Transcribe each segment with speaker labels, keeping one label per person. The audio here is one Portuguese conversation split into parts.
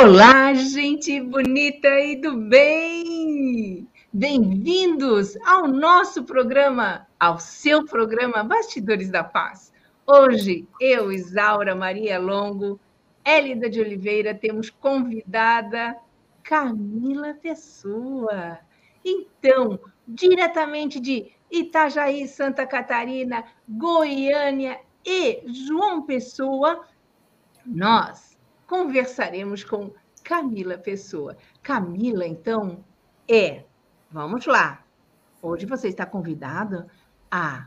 Speaker 1: Olá, gente bonita e do bem! Bem-vindos ao nosso programa, ao seu programa Bastidores da Paz. Hoje, eu, Isaura Maria Longo, Hélida de Oliveira, temos convidada Camila Pessoa. Então, diretamente de Itajaí, Santa Catarina, Goiânia e João Pessoa, nós conversaremos com Camila Pessoa. Camila, então, é, vamos lá, hoje você está convidada a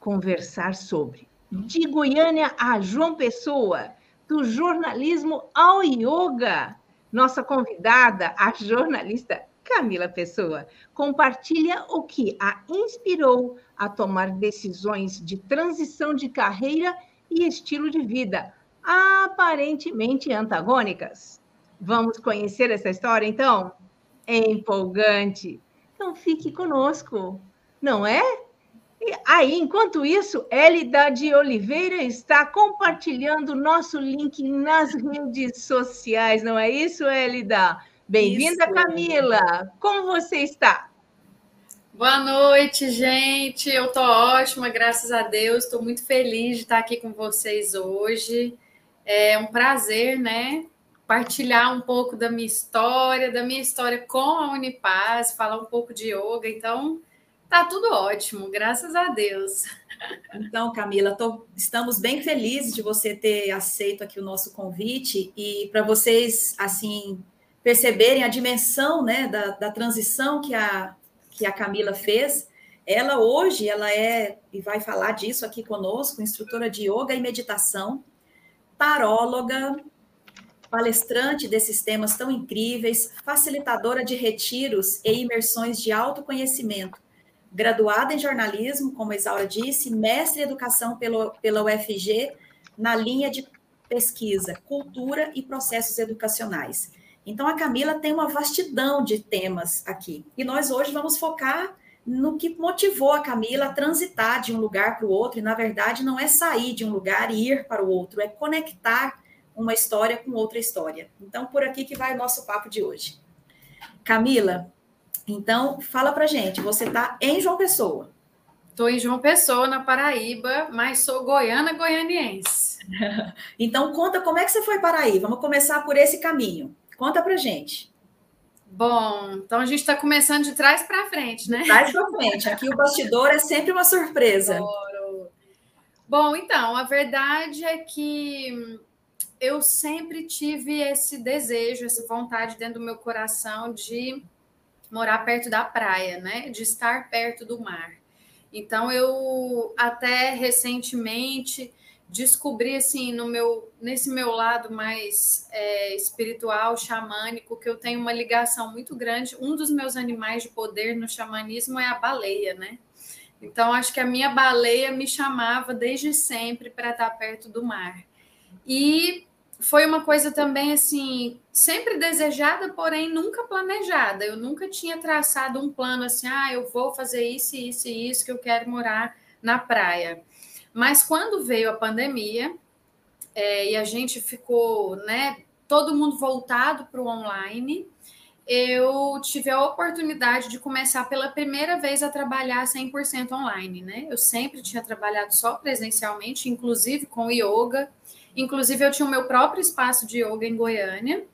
Speaker 1: conversar sobre de Goiânia a João Pessoa, do jornalismo ao yoga. Nossa convidada, a jornalista Camila Pessoa, compartilha o que a inspirou a tomar decisões de transição de carreira e estilo de vida, aparentemente antagônicas. Vamos conhecer essa história, então? É empolgante. Então fique conosco, não é? E aí, enquanto isso, Elida de Oliveira está compartilhando nosso link nas redes sociais, não é isso, Elida? Bem-vinda, Camila. Como você está?
Speaker 2: Boa noite, gente. Eu estou ótima, graças a Deus. Estou muito feliz de estar aqui com vocês hoje. É um prazer, né? Partilhar um pouco da minha história, da minha história com a Unipaz, falar um pouco de yoga. Então, tá tudo ótimo, graças a Deus.
Speaker 3: Então, Camila, tô, estamos bem felizes de você ter aceito aqui o nosso convite e para vocês, assim, perceberem a dimensão, né, da, da transição que a, que a Camila fez. Ela hoje, ela é, e vai falar disso aqui conosco, instrutora de yoga e meditação, taróloga, palestrante desses temas tão incríveis, facilitadora de retiros e imersões de autoconhecimento, graduada em jornalismo, como a Isaura disse, mestre em educação pelo, pela UFG, na linha de pesquisa, cultura e processos educacionais. Então, a Camila tem uma vastidão de temas aqui. E nós hoje vamos focar no que motivou a Camila a transitar de um lugar para o outro, e na verdade não é sair de um lugar e ir para o outro, é conectar uma história com outra história. Então, por aqui que vai o nosso papo de hoje. Camila, então fala para gente, você está em João Pessoa.
Speaker 2: Estou em João Pessoa, na Paraíba, mas sou goiana goianiense.
Speaker 3: então conta como é que você foi para aí. Vamos começar por esse caminho. Conta para gente.
Speaker 2: Bom, então a gente está começando de trás para frente, né? De
Speaker 3: trás para frente. Aqui o bastidor é sempre uma surpresa.
Speaker 2: Adoro. Bom, então, a verdade é que eu sempre tive esse desejo, essa vontade dentro do meu coração de morar perto da praia, né? De estar perto do mar. Então, eu até recentemente descobri assim no meu nesse meu lado mais é, espiritual xamânico que eu tenho uma ligação muito grande. Um dos meus animais de poder no xamanismo é a baleia né? Então acho que a minha baleia me chamava desde sempre para estar perto do mar. E foi uma coisa também assim sempre desejada porém nunca planejada. Eu nunca tinha traçado um plano assim ah eu vou fazer isso isso e isso que eu quero morar na praia mas quando veio a pandemia é, e a gente ficou, né, todo mundo voltado para o online, eu tive a oportunidade de começar pela primeira vez a trabalhar 100% online, né? Eu sempre tinha trabalhado só presencialmente, inclusive com yoga. Inclusive, eu tinha o meu próprio espaço de yoga em Goiânia,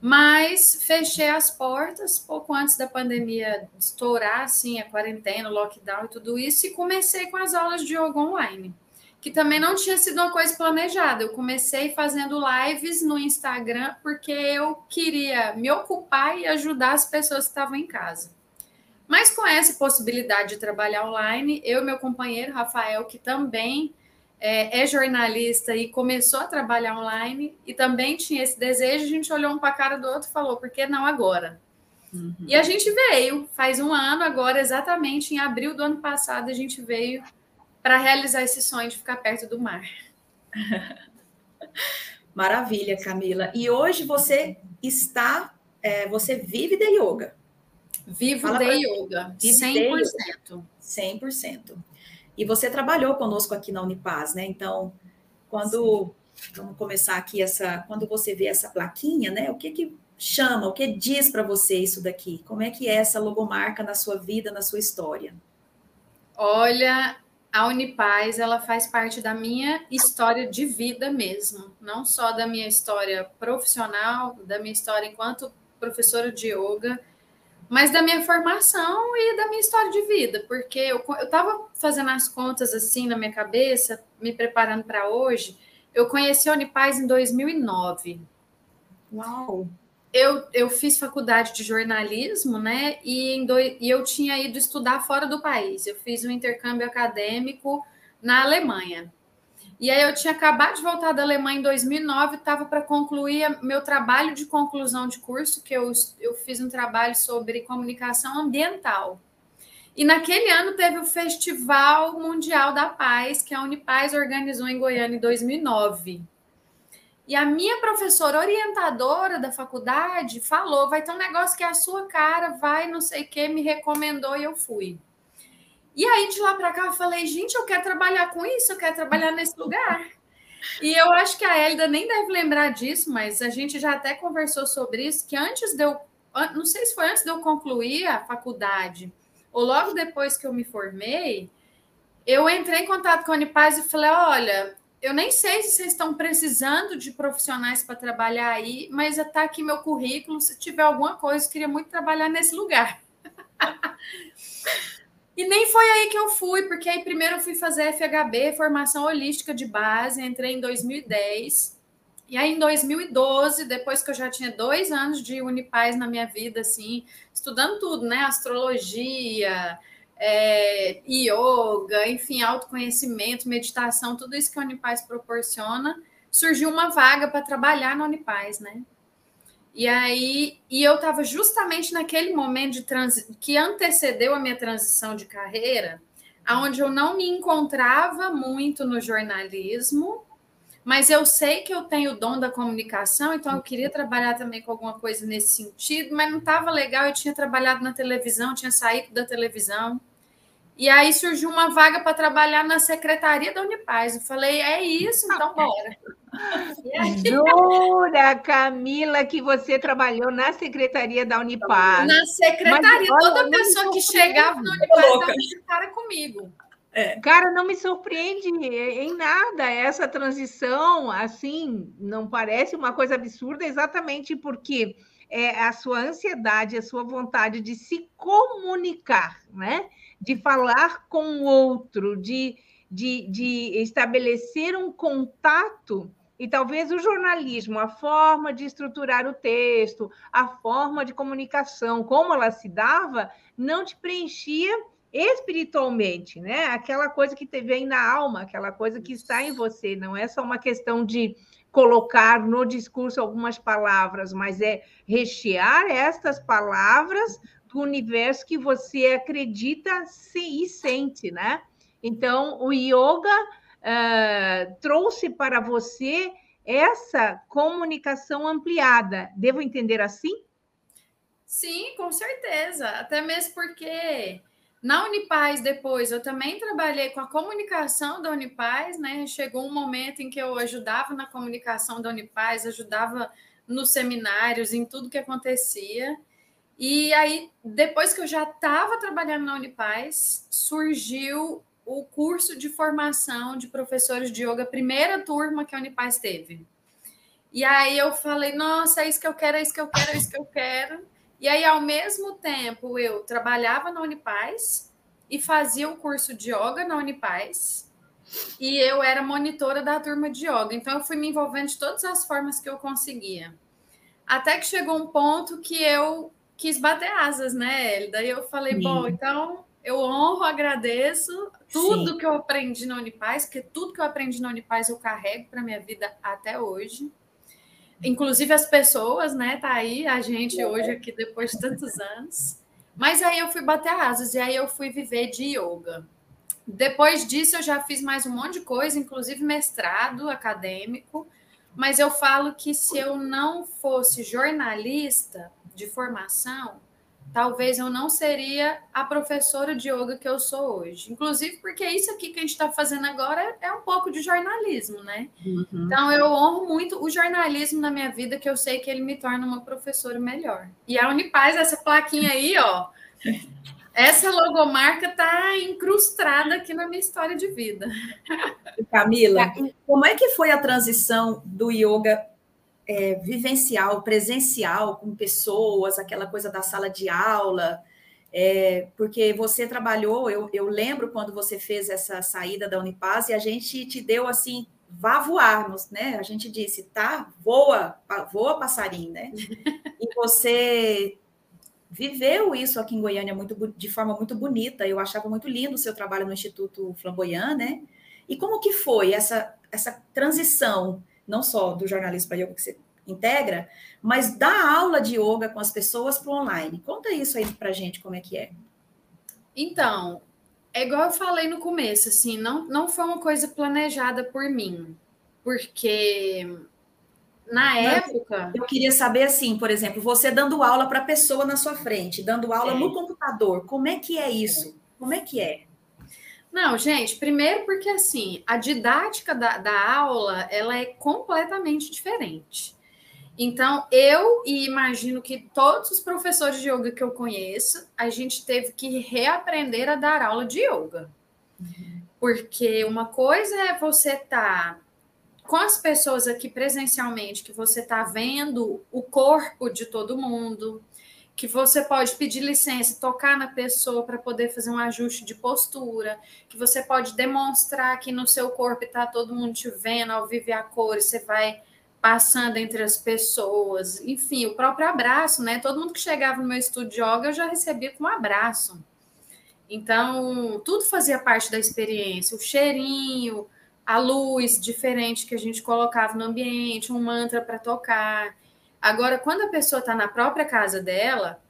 Speaker 2: mas fechei as portas pouco antes da pandemia estourar, assim, a quarentena, o lockdown e tudo isso, e comecei com as aulas de yoga online, que também não tinha sido uma coisa planejada. Eu comecei fazendo lives no Instagram porque eu queria me ocupar e ajudar as pessoas que estavam em casa. Mas com essa possibilidade de trabalhar online, eu e meu companheiro Rafael, que também é, é, jornalista e começou a trabalhar online e também tinha esse desejo, a gente olhou um para a cara do outro e falou, por que não agora? Uhum. E a gente veio, faz um ano agora, exatamente em abril do ano passado, a gente veio para realizar esse sonho de ficar perto do mar.
Speaker 3: Maravilha, Camila. E hoje você está, é, você vive de yoga.
Speaker 2: Vivo Fala de yoga, 100%.
Speaker 3: 100%. E você trabalhou conosco aqui na Unipaz, né? Então, quando Sim. vamos começar aqui essa, quando você vê essa plaquinha, né? O que que chama, o que diz para você isso daqui? Como é que é essa logomarca na sua vida, na sua história?
Speaker 2: Olha, a Unipaz, ela faz parte da minha história de vida mesmo, não só da minha história profissional, da minha história enquanto professora de yoga, mas da minha formação e da minha história de vida, porque eu estava fazendo as contas assim na minha cabeça, me preparando para hoje. Eu conheci a Unipaz em 2009.
Speaker 3: Uau!
Speaker 2: Eu, eu fiz faculdade de jornalismo, né? E, do, e eu tinha ido estudar fora do país. Eu fiz um intercâmbio acadêmico na Alemanha. E aí eu tinha acabado de voltar da Alemanha em 2009, estava para concluir meu trabalho de conclusão de curso, que eu, eu fiz um trabalho sobre comunicação ambiental. E naquele ano teve o Festival Mundial da Paz, que a Unipaz organizou em Goiânia em 2009. E a minha professora orientadora da faculdade falou: vai ter um negócio que é a sua cara, vai, não sei o que, me recomendou e eu fui. E aí, de lá para cá, eu falei, gente, eu quero trabalhar com isso, eu quero trabalhar nesse lugar. E eu acho que a Hélida nem deve lembrar disso, mas a gente já até conversou sobre isso, que antes de eu, não sei se foi antes de eu concluir a faculdade, ou logo depois que eu me formei, eu entrei em contato com a Unipaz e falei, olha, eu nem sei se vocês estão precisando de profissionais para trabalhar aí, mas está aqui meu currículo, se tiver alguma coisa, eu queria muito trabalhar nesse lugar. E nem foi aí que eu fui, porque aí primeiro eu fui fazer FHB, formação holística de base, entrei em 2010. E aí em 2012, depois que eu já tinha dois anos de Unipaz na minha vida, assim, estudando tudo, né? Astrologia, é, yoga, enfim, autoconhecimento, meditação, tudo isso que a Unipaz proporciona, surgiu uma vaga para trabalhar na Unipaz, né? E aí, e eu estava justamente naquele momento de transi que antecedeu a minha transição de carreira, aonde eu não me encontrava muito no jornalismo, mas eu sei que eu tenho o dom da comunicação, então eu queria trabalhar também com alguma coisa nesse sentido, mas não estava legal. Eu tinha trabalhado na televisão, tinha saído da televisão. E aí surgiu uma vaga para trabalhar na secretaria da Unipaz. Eu falei, é isso, então bora.
Speaker 1: Jura, Camila, que você trabalhou na secretaria da Unipaz.
Speaker 2: Na secretaria, Mas, toda pessoa que chegava na Unipaz estava de cara comigo.
Speaker 1: É. Cara, não me surpreende em nada essa transição, assim, não parece uma coisa absurda, exatamente porque é a sua ansiedade, a sua vontade de se comunicar, né? De falar com o outro, de, de, de estabelecer um contato. E talvez o jornalismo, a forma de estruturar o texto, a forma de comunicação, como ela se dava, não te preenchia espiritualmente, né? Aquela coisa que te vem na alma, aquela coisa que está em você, não é só uma questão de colocar no discurso algumas palavras, mas é rechear estas palavras do universo que você acredita e sente, né? Então, o yoga uh, trouxe para você essa comunicação ampliada. Devo entender assim?
Speaker 2: Sim, com certeza. Até mesmo porque na Unipaz, depois, eu também trabalhei com a comunicação da Unipaz, né? Chegou um momento em que eu ajudava na comunicação da Unipaz, ajudava nos seminários, em tudo que acontecia. E aí, depois que eu já estava trabalhando na Unipaz, surgiu o curso de formação de professores de yoga, primeira turma que a Unipaz teve. E aí eu falei, nossa, é isso que eu quero, é isso que eu quero, é isso que eu quero. E aí, ao mesmo tempo, eu trabalhava na Unipaz e fazia o curso de yoga na Unipaz. E eu era monitora da turma de yoga. Então, eu fui me envolvendo de todas as formas que eu conseguia. Até que chegou um ponto que eu quis bater asas, né, Elida? Daí eu falei, Sim. bom, então eu honro, agradeço tudo Sim. que eu aprendi na Unipaz, porque tudo que eu aprendi na Unipaz eu carrego para minha vida até hoje. Inclusive as pessoas, né? Tá aí a gente hoje aqui depois de tantos anos. Mas aí eu fui bater asas e aí eu fui viver de yoga. Depois disso eu já fiz mais um monte de coisa, inclusive mestrado acadêmico. Mas eu falo que se eu não fosse jornalista, de formação, talvez eu não seria a professora de yoga que eu sou hoje. Inclusive, porque isso aqui que a gente está fazendo agora é um pouco de jornalismo, né? Uhum. Então, eu honro muito o jornalismo na minha vida, que eu sei que ele me torna uma professora melhor. E a Unipaz, essa plaquinha aí, ó. Essa logomarca está incrustada aqui na minha história de vida.
Speaker 3: Camila, como é que foi a transição do yoga é, vivencial, presencial, com pessoas, aquela coisa da sala de aula, é, porque você trabalhou, eu, eu, lembro quando você fez essa saída da Unipaz e a gente te deu assim, vá voar, né? A gente disse, tá, voa, voa passarinho, né? E você viveu isso aqui em Goiânia muito, de forma muito bonita. Eu achava muito lindo o seu trabalho no Instituto Flamboyant, né? E como que foi essa, essa transição não só do jornalismo para yoga que você integra, mas da aula de yoga com as pessoas para o online. Conta isso aí para gente, como é que é.
Speaker 2: Então, é igual eu falei no começo, assim, não, não foi uma coisa planejada por mim, porque na não, época.
Speaker 3: Eu queria saber, assim, por exemplo, você dando aula para a pessoa na sua frente, dando aula é. no computador, como é que é isso? Como é que é?
Speaker 2: Não, gente, primeiro porque assim, a didática da, da aula ela é completamente diferente. Então, eu e imagino que todos os professores de yoga que eu conheço, a gente teve que reaprender a dar aula de yoga. Uhum. Porque uma coisa é você estar tá com as pessoas aqui presencialmente, que você está vendo o corpo de todo mundo, que você pode pedir licença, tocar na pessoa para poder fazer um ajuste de postura, que você pode demonstrar que no seu corpo está todo mundo te vendo ao vivo a cor, você vai passando entre as pessoas, enfim, o próprio abraço, né? Todo mundo que chegava no meu estúdio de yoga eu já recebia com um abraço. Então, tudo fazia parte da experiência, o cheirinho, a luz diferente que a gente colocava no ambiente, um mantra para tocar. Agora, quando a pessoa está na própria casa dela,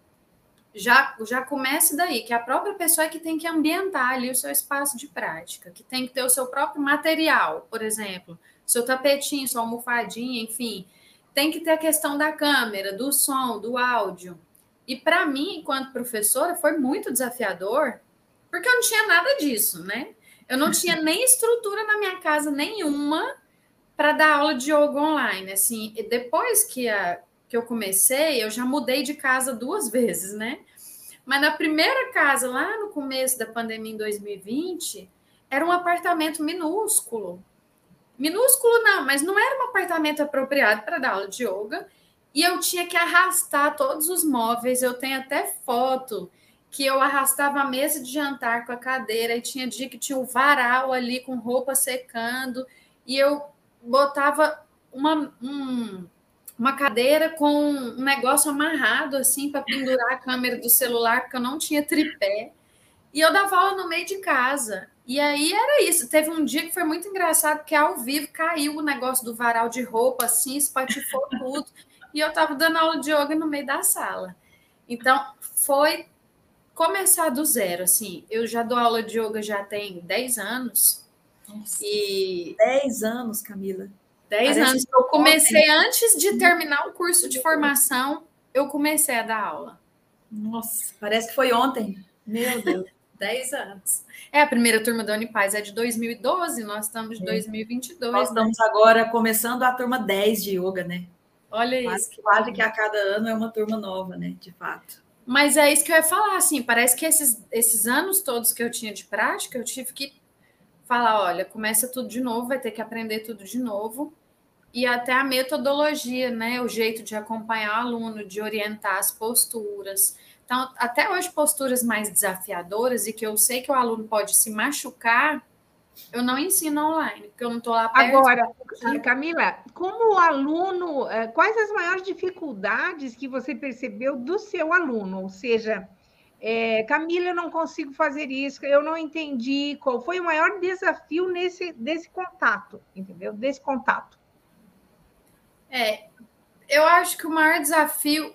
Speaker 2: já, já começa daí, que a própria pessoa é que tem que ambientar ali o seu espaço de prática, que tem que ter o seu próprio material, por exemplo, seu tapetinho, sua almofadinha, enfim. Tem que ter a questão da câmera, do som, do áudio. E para mim, enquanto professora, foi muito desafiador, porque eu não tinha nada disso, né? Eu não tinha nem estrutura na minha casa nenhuma para dar aula de yoga online. Assim, e depois que, a, que eu comecei, eu já mudei de casa duas vezes, né? Mas na primeira casa, lá no começo da pandemia em 2020, era um apartamento minúsculo. Minúsculo não, mas não era um apartamento apropriado para dar aula de yoga. E eu tinha que arrastar todos os móveis. Eu tenho até foto que eu arrastava a mesa de jantar com a cadeira e tinha dia que tinha o varal ali com roupa secando. E eu botava uma, um, uma cadeira com um negócio amarrado assim para pendurar a câmera do celular, porque eu não tinha tripé. E eu dava aula no meio de casa. E aí era isso. Teve um dia que foi muito engraçado, porque ao vivo caiu o negócio do varal de roupa, assim, espatifou tudo. E eu estava dando aula de yoga no meio da sala. Então, foi começar do zero, assim. Eu já dou aula de yoga já tem 10 anos.
Speaker 3: Nossa, e 10 anos, Camila.
Speaker 2: 10 anos. Eu comecei ontem. antes de terminar o curso de formação, eu comecei a dar aula.
Speaker 3: Nossa, parece que foi ontem.
Speaker 2: Meu Deus. 10 anos. É, a primeira turma da Unipaz é de 2012, nós estamos de 2022.
Speaker 3: Nós né? estamos agora começando a turma 10 de yoga, né?
Speaker 2: Olha quase, isso.
Speaker 3: Quase que a cada ano é uma turma nova, né? De fato.
Speaker 2: Mas é isso que eu ia falar, assim, parece que esses, esses anos todos que eu tinha de prática, eu tive que falar, olha, começa tudo de novo, vai ter que aprender tudo de novo. E até a metodologia, né? O jeito de acompanhar o aluno, de orientar as posturas. Então, até hoje, posturas mais desafiadoras e que eu sei que o aluno pode se machucar, eu não ensino online, porque eu não estou lá perto.
Speaker 1: Agora, Camila, como aluno, eh, quais as maiores dificuldades que você percebeu do seu aluno? Ou seja, é, Camila, eu não consigo fazer isso, eu não entendi qual foi o maior desafio nesse desse contato, entendeu? Desse contato.
Speaker 2: É, eu acho que o maior desafio,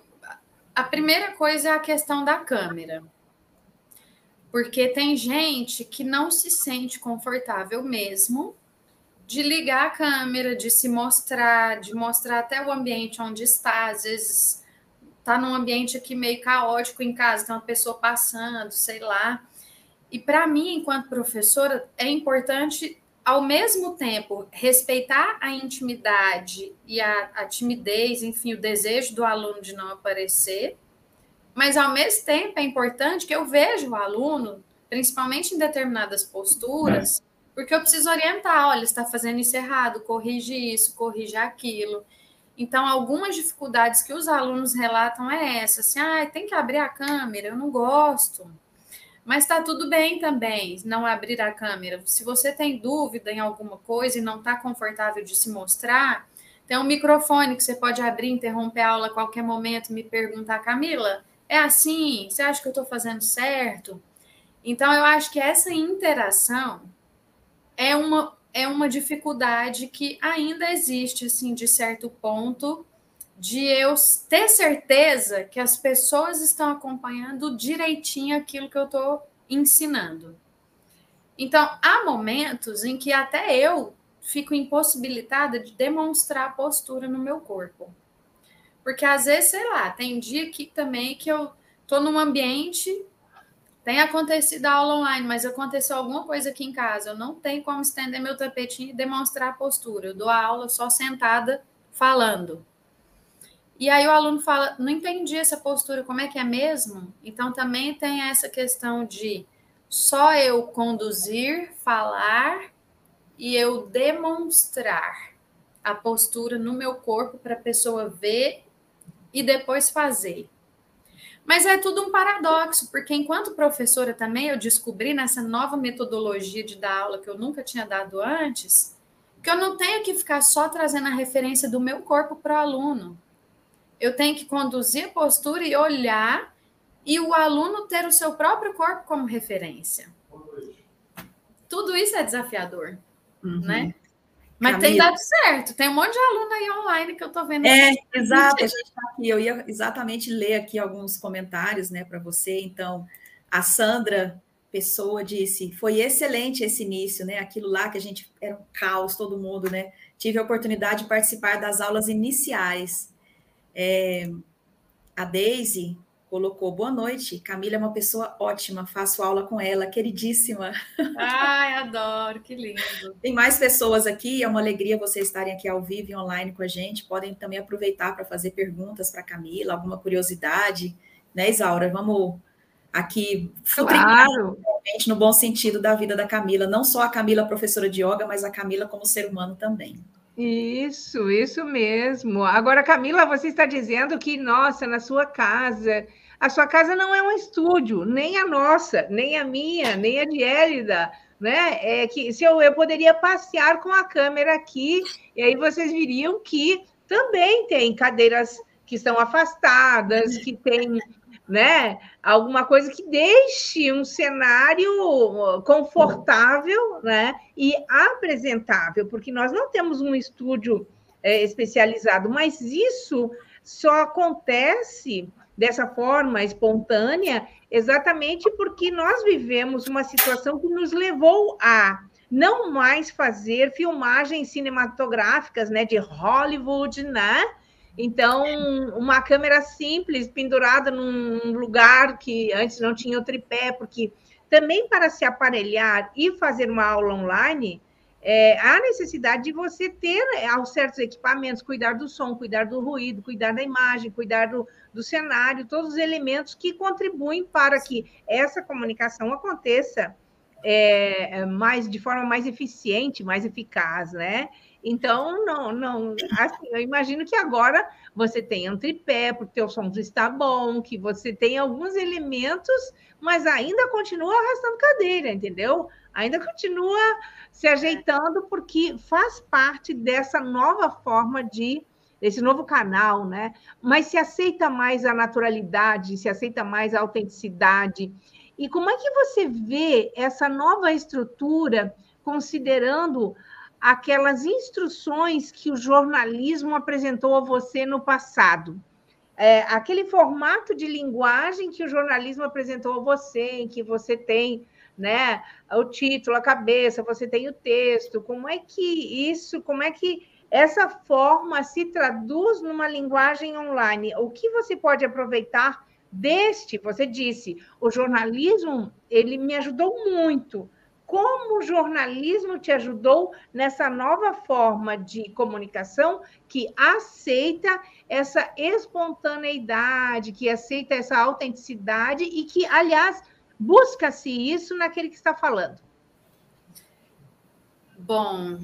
Speaker 2: a primeira coisa é a questão da câmera. Porque tem gente que não se sente confortável mesmo de ligar a câmera, de se mostrar, de mostrar até o ambiente onde está, às vezes tá num ambiente aqui meio caótico em casa, tem uma pessoa passando, sei lá. E para mim, enquanto professora, é importante ao mesmo tempo respeitar a intimidade e a, a timidez, enfim, o desejo do aluno de não aparecer, mas ao mesmo tempo é importante que eu veja o aluno, principalmente em determinadas posturas, porque eu preciso orientar, olha, está fazendo isso errado, corrige isso, corrige aquilo. Então, algumas dificuldades que os alunos relatam é essa, assim, ah, tem que abrir a câmera, eu não gosto. Mas está tudo bem também não abrir a câmera. Se você tem dúvida em alguma coisa e não está confortável de se mostrar, tem um microfone que você pode abrir, interromper a aula a qualquer momento, me perguntar, Camila, é assim? Você acha que eu estou fazendo certo? Então, eu acho que essa interação é uma, é uma dificuldade que ainda existe, assim, de certo ponto, de eu ter certeza que as pessoas estão acompanhando direitinho aquilo que eu estou ensinando. Então, há momentos em que até eu fico impossibilitada de demonstrar a postura no meu corpo. Porque às vezes, sei lá, tem dia que também que eu tô num ambiente tem acontecido a aula online, mas aconteceu alguma coisa aqui em casa. Eu não tenho como estender meu tapetinho e demonstrar a postura. Eu dou a aula só sentada falando. E aí o aluno fala: não entendi essa postura, como é que é mesmo? Então também tem essa questão de só eu conduzir, falar e eu demonstrar a postura no meu corpo para a pessoa ver e depois fazer. Mas é tudo um paradoxo, porque enquanto professora também eu descobri nessa nova metodologia de dar aula que eu nunca tinha dado antes, que eu não tenho que ficar só trazendo a referência do meu corpo para o aluno. Eu tenho que conduzir a postura e olhar e o aluno ter o seu próprio corpo como referência. Tudo isso é desafiador, uhum. né? Mas Camila. tem dado certo. Tem um monte de aluno aí online que eu estou vendo.
Speaker 3: É, exato. A gente tá aqui. Eu ia exatamente ler aqui alguns comentários, né, para você. Então, a Sandra Pessoa disse: foi excelente esse início, né? Aquilo lá que a gente era um caos, todo mundo, né? Tive a oportunidade de participar das aulas iniciais. É, a Daisy colocou boa noite. Camila é uma pessoa ótima, faço aula com ela, queridíssima.
Speaker 2: Ai, adoro, que lindo.
Speaker 3: Tem mais pessoas aqui, é uma alegria vocês estarem aqui ao vivo e online com a gente. Podem também aproveitar para fazer perguntas para Camila, alguma curiosidade, né, Isaura? Vamos aqui
Speaker 1: claro.
Speaker 3: no bom sentido da vida da Camila, não só a Camila professora de yoga, mas a Camila como ser humano também.
Speaker 1: Isso, isso mesmo. Agora, Camila, você está dizendo que, nossa, na sua casa a sua casa não é um estúdio, nem a nossa, nem a minha, nem a de Élida, né? É que se eu, eu poderia passear com a câmera aqui, e aí vocês viriam que também tem cadeiras que estão afastadas, que tem né? Alguma coisa que deixe um cenário confortável, né? E apresentável, porque nós não temos um estúdio é, especializado, mas isso só acontece dessa forma espontânea, exatamente porque nós vivemos uma situação que nos levou a não mais fazer filmagens cinematográficas, né, de Hollywood, né? Então, uma câmera simples pendurada num lugar que antes não tinha o tripé, porque também para se aparelhar e fazer uma aula online, é, há necessidade de você ter é, aos certos equipamentos, cuidar do som, cuidar do ruído, cuidar da imagem, cuidar do, do cenário, todos os elementos que contribuem para que essa comunicação aconteça é, mais de forma mais eficiente, mais eficaz, né? Então, não, não, assim, eu imagino que agora você tem um tripé, porque o som está bom, que você tem alguns elementos, mas ainda continua arrastando cadeira, entendeu? Ainda continua se ajeitando, porque faz parte dessa nova forma de desse novo canal, né? Mas se aceita mais a naturalidade, se aceita mais a autenticidade. E como é que você vê essa nova estrutura, considerando aquelas instruções que o jornalismo apresentou a você no passado? É, aquele formato de linguagem que o jornalismo apresentou a você, em que você tem né, o título, a cabeça, você tem o texto, como é que isso, como é que essa forma se traduz numa linguagem online. O que você pode aproveitar deste? Você disse, o jornalismo ele me ajudou muito. Como o jornalismo te ajudou nessa nova forma de comunicação que aceita essa espontaneidade, que aceita essa autenticidade e que, aliás, busca-se isso naquele que está falando?
Speaker 2: Bom,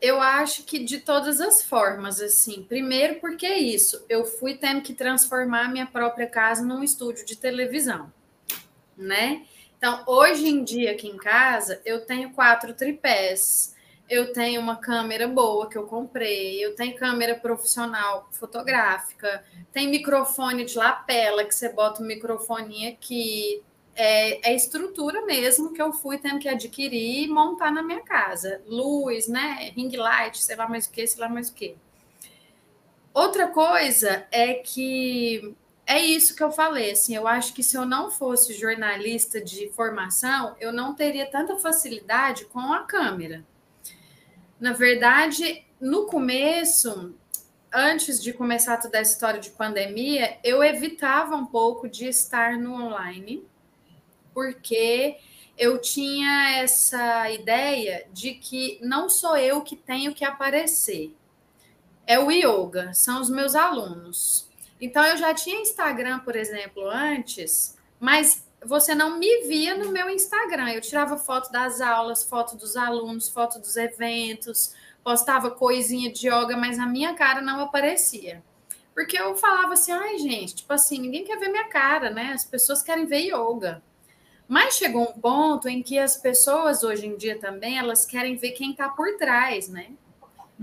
Speaker 2: eu acho que de todas as formas, assim. Primeiro, porque é isso. Eu fui tendo que transformar minha própria casa num estúdio de televisão, né? Então, hoje em dia, aqui em casa, eu tenho quatro tripés. Eu tenho uma câmera boa que eu comprei, eu tenho câmera profissional fotográfica, tem microfone de lapela que você bota o microfone aqui, é, é, estrutura mesmo que eu fui tendo que adquirir e montar na minha casa. Luz, né? Ring light, sei lá mais o que, sei lá mais o que. Outra coisa é que é isso que eu falei, assim, eu acho que se eu não fosse jornalista de formação, eu não teria tanta facilidade com a câmera. Na verdade, no começo, antes de começar toda a história de pandemia, eu evitava um pouco de estar no online, porque eu tinha essa ideia de que não sou eu que tenho que aparecer. É o yoga, são os meus alunos. Então eu já tinha Instagram, por exemplo, antes, mas você não me via no meu Instagram. Eu tirava foto das aulas, foto dos alunos, foto dos eventos, postava coisinha de yoga, mas a minha cara não aparecia. Porque eu falava assim, ai, gente, tipo assim, ninguém quer ver minha cara, né? As pessoas querem ver yoga. Mas chegou um ponto em que as pessoas hoje em dia também elas querem ver quem está por trás, né?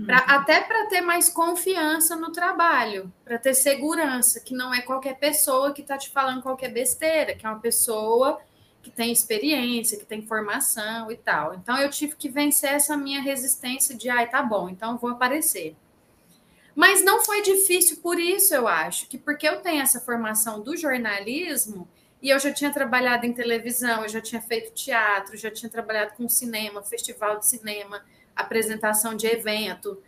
Speaker 2: Pra, uhum. Até para ter mais confiança no trabalho, para ter segurança, que não é qualquer pessoa que está te falando qualquer besteira, que é uma pessoa que tem experiência, que tem formação e tal. Então eu tive que vencer essa minha resistência de, ai, tá bom, então vou aparecer. Mas não foi difícil por isso, eu acho, que porque eu tenho essa formação do jornalismo, e eu já tinha trabalhado em televisão, eu já tinha feito teatro, já tinha trabalhado com cinema, festival de cinema, apresentação de evento.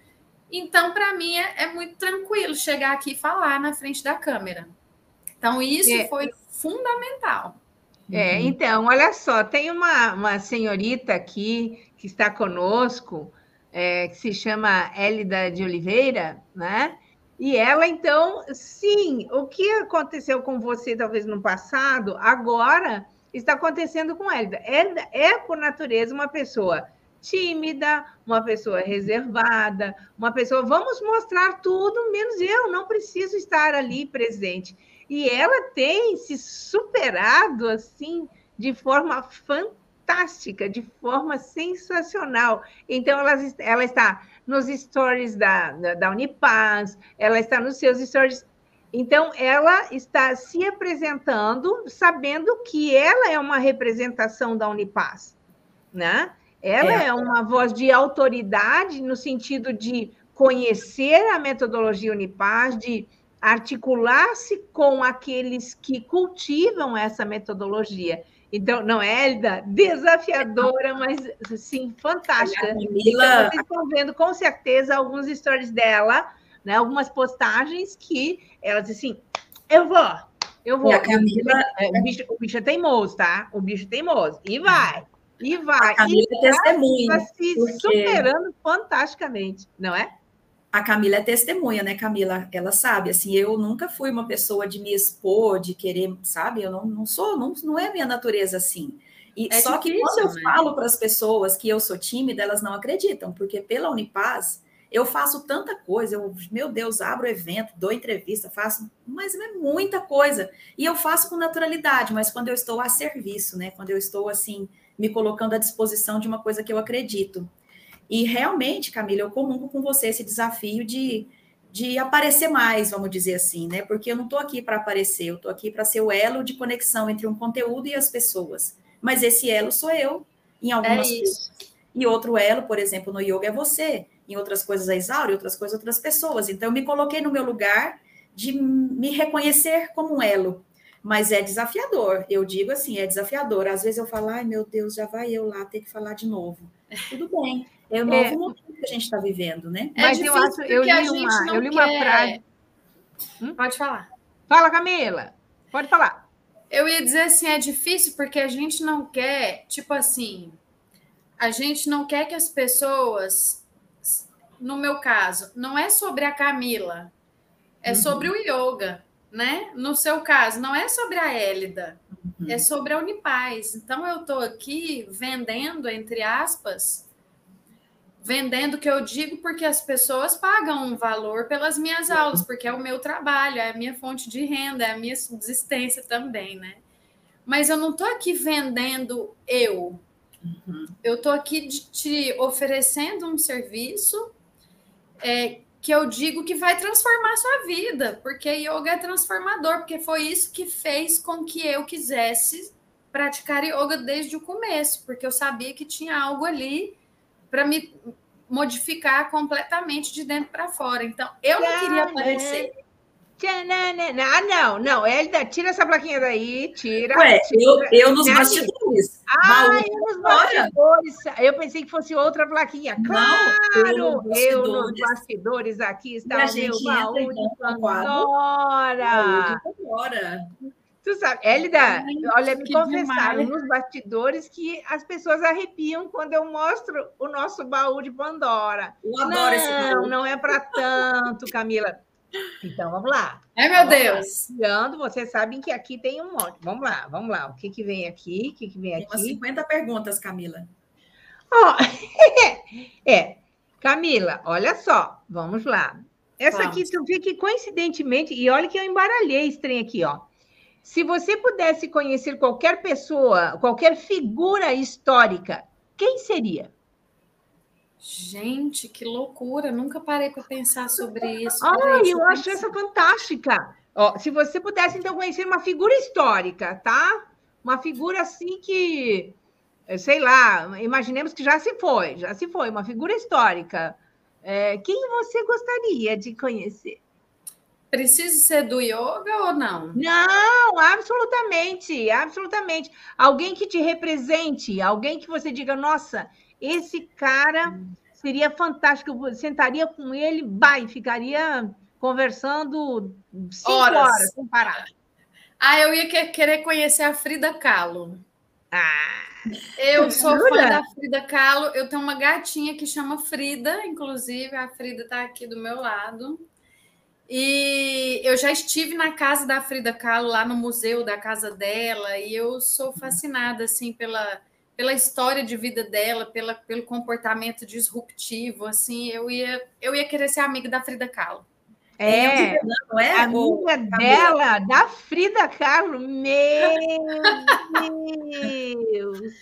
Speaker 2: Então, para mim, é, é, muito tranquilo chegar aqui e falar na frente da câmera. Então, isso é. foi fundamental.
Speaker 1: É, uhum. então, olha só, tem uma, uma senhorita aqui que está conosco, é, que se chama Hélida de Oliveira, né? E ela, então, sim, o que aconteceu com você, talvez no passado, agora está acontecendo com ela. Ela é, por natureza, uma pessoa tímida, uma pessoa reservada, uma pessoa, vamos mostrar tudo, menos eu, não preciso estar ali presente. E ela tem se superado, assim, de forma fantástica, de forma sensacional. Então, ela, ela está nos stories da, da, da Unipaz, ela está nos seus stories. Então, ela está se apresentando, sabendo que ela é uma representação da Unipaz, né? Ela é. é uma voz de autoridade no sentido de conhecer a metodologia Unipaz, de articular-se com aqueles que cultivam essa metodologia. Então, não é, Elida? Desafiadora, mas sim, fantástica. Camila... Então, vocês estão vendo com certeza alguns stories dela, né? Algumas postagens que ela diz assim: eu vou, eu vou. Camila... o, bicho, o bicho é teimoso, tá? O bicho é teimoso. E vai, e vai. A
Speaker 3: Camila e é testemunha.
Speaker 1: Está se porque... superando fantasticamente, não é?
Speaker 3: A Camila é testemunha, né, Camila? Ela sabe, assim, eu nunca fui uma pessoa de me expor, de querer, sabe? Eu não, não sou, não, não é minha natureza assim. E é só difícil, que quando eu né? falo para as pessoas que eu sou tímida, elas não acreditam, porque pela Unipaz eu faço tanta coisa, eu, meu Deus, abro evento, dou entrevista, faço, mas é muita coisa. E eu faço com naturalidade, mas quando eu estou a serviço, né? Quando eu estou assim, me colocando à disposição de uma coisa que eu acredito. E realmente, Camila, eu comungo com você esse desafio de, de aparecer mais, vamos dizer assim, né? Porque eu não estou aqui para aparecer, eu estou aqui para ser o elo de conexão entre um conteúdo e as pessoas. Mas esse elo sou eu, em algumas é coisas. E outro elo, por exemplo, no yoga é você. Em outras coisas a Isaura, em outras coisas outras pessoas. Então, eu me coloquei no meu lugar de me reconhecer como um elo. Mas é desafiador. Eu digo assim, é desafiador. Às vezes eu falo, ai meu Deus, já vai eu lá ter que falar de novo. tudo bem. É o novo é. momento que a gente está vivendo, né?
Speaker 1: É Mas eu acho, eu li uma, eu li uma frase.
Speaker 2: Hum? Pode falar.
Speaker 1: Fala, Camila. Pode falar.
Speaker 2: Eu ia dizer assim, é difícil porque a gente não quer, tipo assim, a gente não quer que as pessoas, no meu caso, não é sobre a Camila, é uhum. sobre o yoga, né? No seu caso, não é sobre a Hélida, uhum. é sobre a Unipaz. Então eu estou aqui vendendo, entre aspas, vendendo o que eu digo porque as pessoas pagam um valor pelas minhas aulas, porque é o meu trabalho, é a minha fonte de renda, é a minha subsistência também, né? Mas eu não estou aqui vendendo eu. Uhum. Eu estou aqui te oferecendo um serviço é, que eu digo que vai transformar a sua vida, porque yoga é transformador, porque foi isso que fez com que eu quisesse praticar yoga desde o começo, porque eu sabia que tinha algo ali para me modificar completamente de dentro para fora. Então, eu não queria aparecer.
Speaker 1: Ah, não, não, Elida, tira essa plaquinha daí, tira.
Speaker 3: Ué,
Speaker 1: tira,
Speaker 3: eu, eu nos bastidores.
Speaker 1: Ah, eu nos bastidores. Eu pensei que fosse outra plaquinha. Claro, não, eu, eu nos bastidores aqui está o meu baú de Pandora. Tu sabe, Elida, Ai, olha, me confessaram nos bastidores que as pessoas arrepiam quando eu mostro o nosso baú de Pandora.
Speaker 3: Eu adoro não, esse baú.
Speaker 1: Não é para tanto, Camila. Então, vamos lá.
Speaker 2: É, meu vamos Deus.
Speaker 1: Lá. Vocês sabem que aqui tem um monte. Vamos lá, vamos lá. O que, que vem aqui? O que, que vem tem aqui? Umas
Speaker 3: 50 perguntas, Camila.
Speaker 1: Oh, é, Camila, olha só. Vamos lá. Essa vamos. aqui, tu vê que coincidentemente, e olha que eu embaralhei esse trem aqui, ó. Se você pudesse conhecer qualquer pessoa, qualquer figura histórica, quem seria?
Speaker 2: Gente, que loucura! Nunca parei para pensar sobre isso.
Speaker 1: Ah, eu acho essa fantástica. Ó, se você pudesse, então, conhecer uma figura histórica, tá? Uma figura assim que, sei lá, imaginemos que já se foi, já se foi, uma figura histórica. É, quem você gostaria de conhecer?
Speaker 2: Precisa ser do yoga ou não?
Speaker 1: Não, absolutamente, absolutamente. Alguém que te represente, alguém que você diga, nossa, esse cara seria fantástico. Eu sentaria com ele, vai, ficaria conversando cinco horas, horas sem parar.
Speaker 2: Ah, eu ia querer conhecer a Frida Kahlo.
Speaker 1: Ah,
Speaker 2: eu sou Jura? fã da Frida Kahlo. Eu tenho uma gatinha que chama Frida, inclusive a Frida está aqui do meu lado. E eu já estive na casa da Frida Kahlo, lá no museu da casa dela, e eu sou fascinada assim pela, pela história de vida dela, pela, pelo comportamento disruptivo, assim, eu ia eu ia querer ser amiga da Frida Kahlo.
Speaker 1: É, não é? Amiga dela, da Frida Kahlo, meu Deus!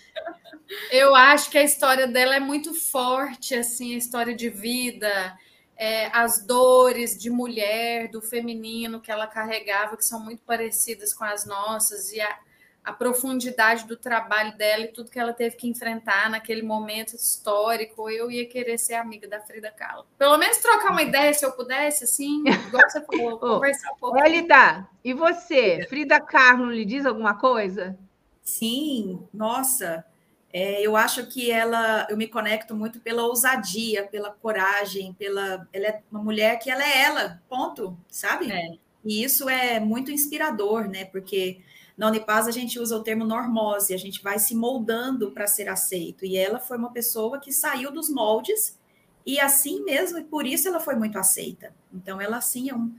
Speaker 2: Eu acho que a história dela é muito forte, assim, a história de vida, é, as dores de mulher, do feminino que ela carregava, que são muito parecidas com as nossas, e a, a profundidade do trabalho dela e tudo que ela teve que enfrentar naquele momento histórico, eu ia querer ser amiga da Frida Kahlo. Pelo menos trocar uma ideia, se eu pudesse, assim, igual você falou, conversar um pouco.
Speaker 1: Elida, e você? Frida Kahlo lhe diz alguma coisa?
Speaker 3: Sim, nossa, é, eu acho que ela, eu me conecto muito pela ousadia, pela coragem, pela, ela é uma mulher que ela é ela, ponto, sabe? É. E isso é muito inspirador, né? Porque na Unipaz a gente usa o termo normose, a gente vai se moldando para ser aceito. E ela foi uma pessoa que saiu dos moldes e assim mesmo, e por isso ela foi muito aceita. Então ela assim é um,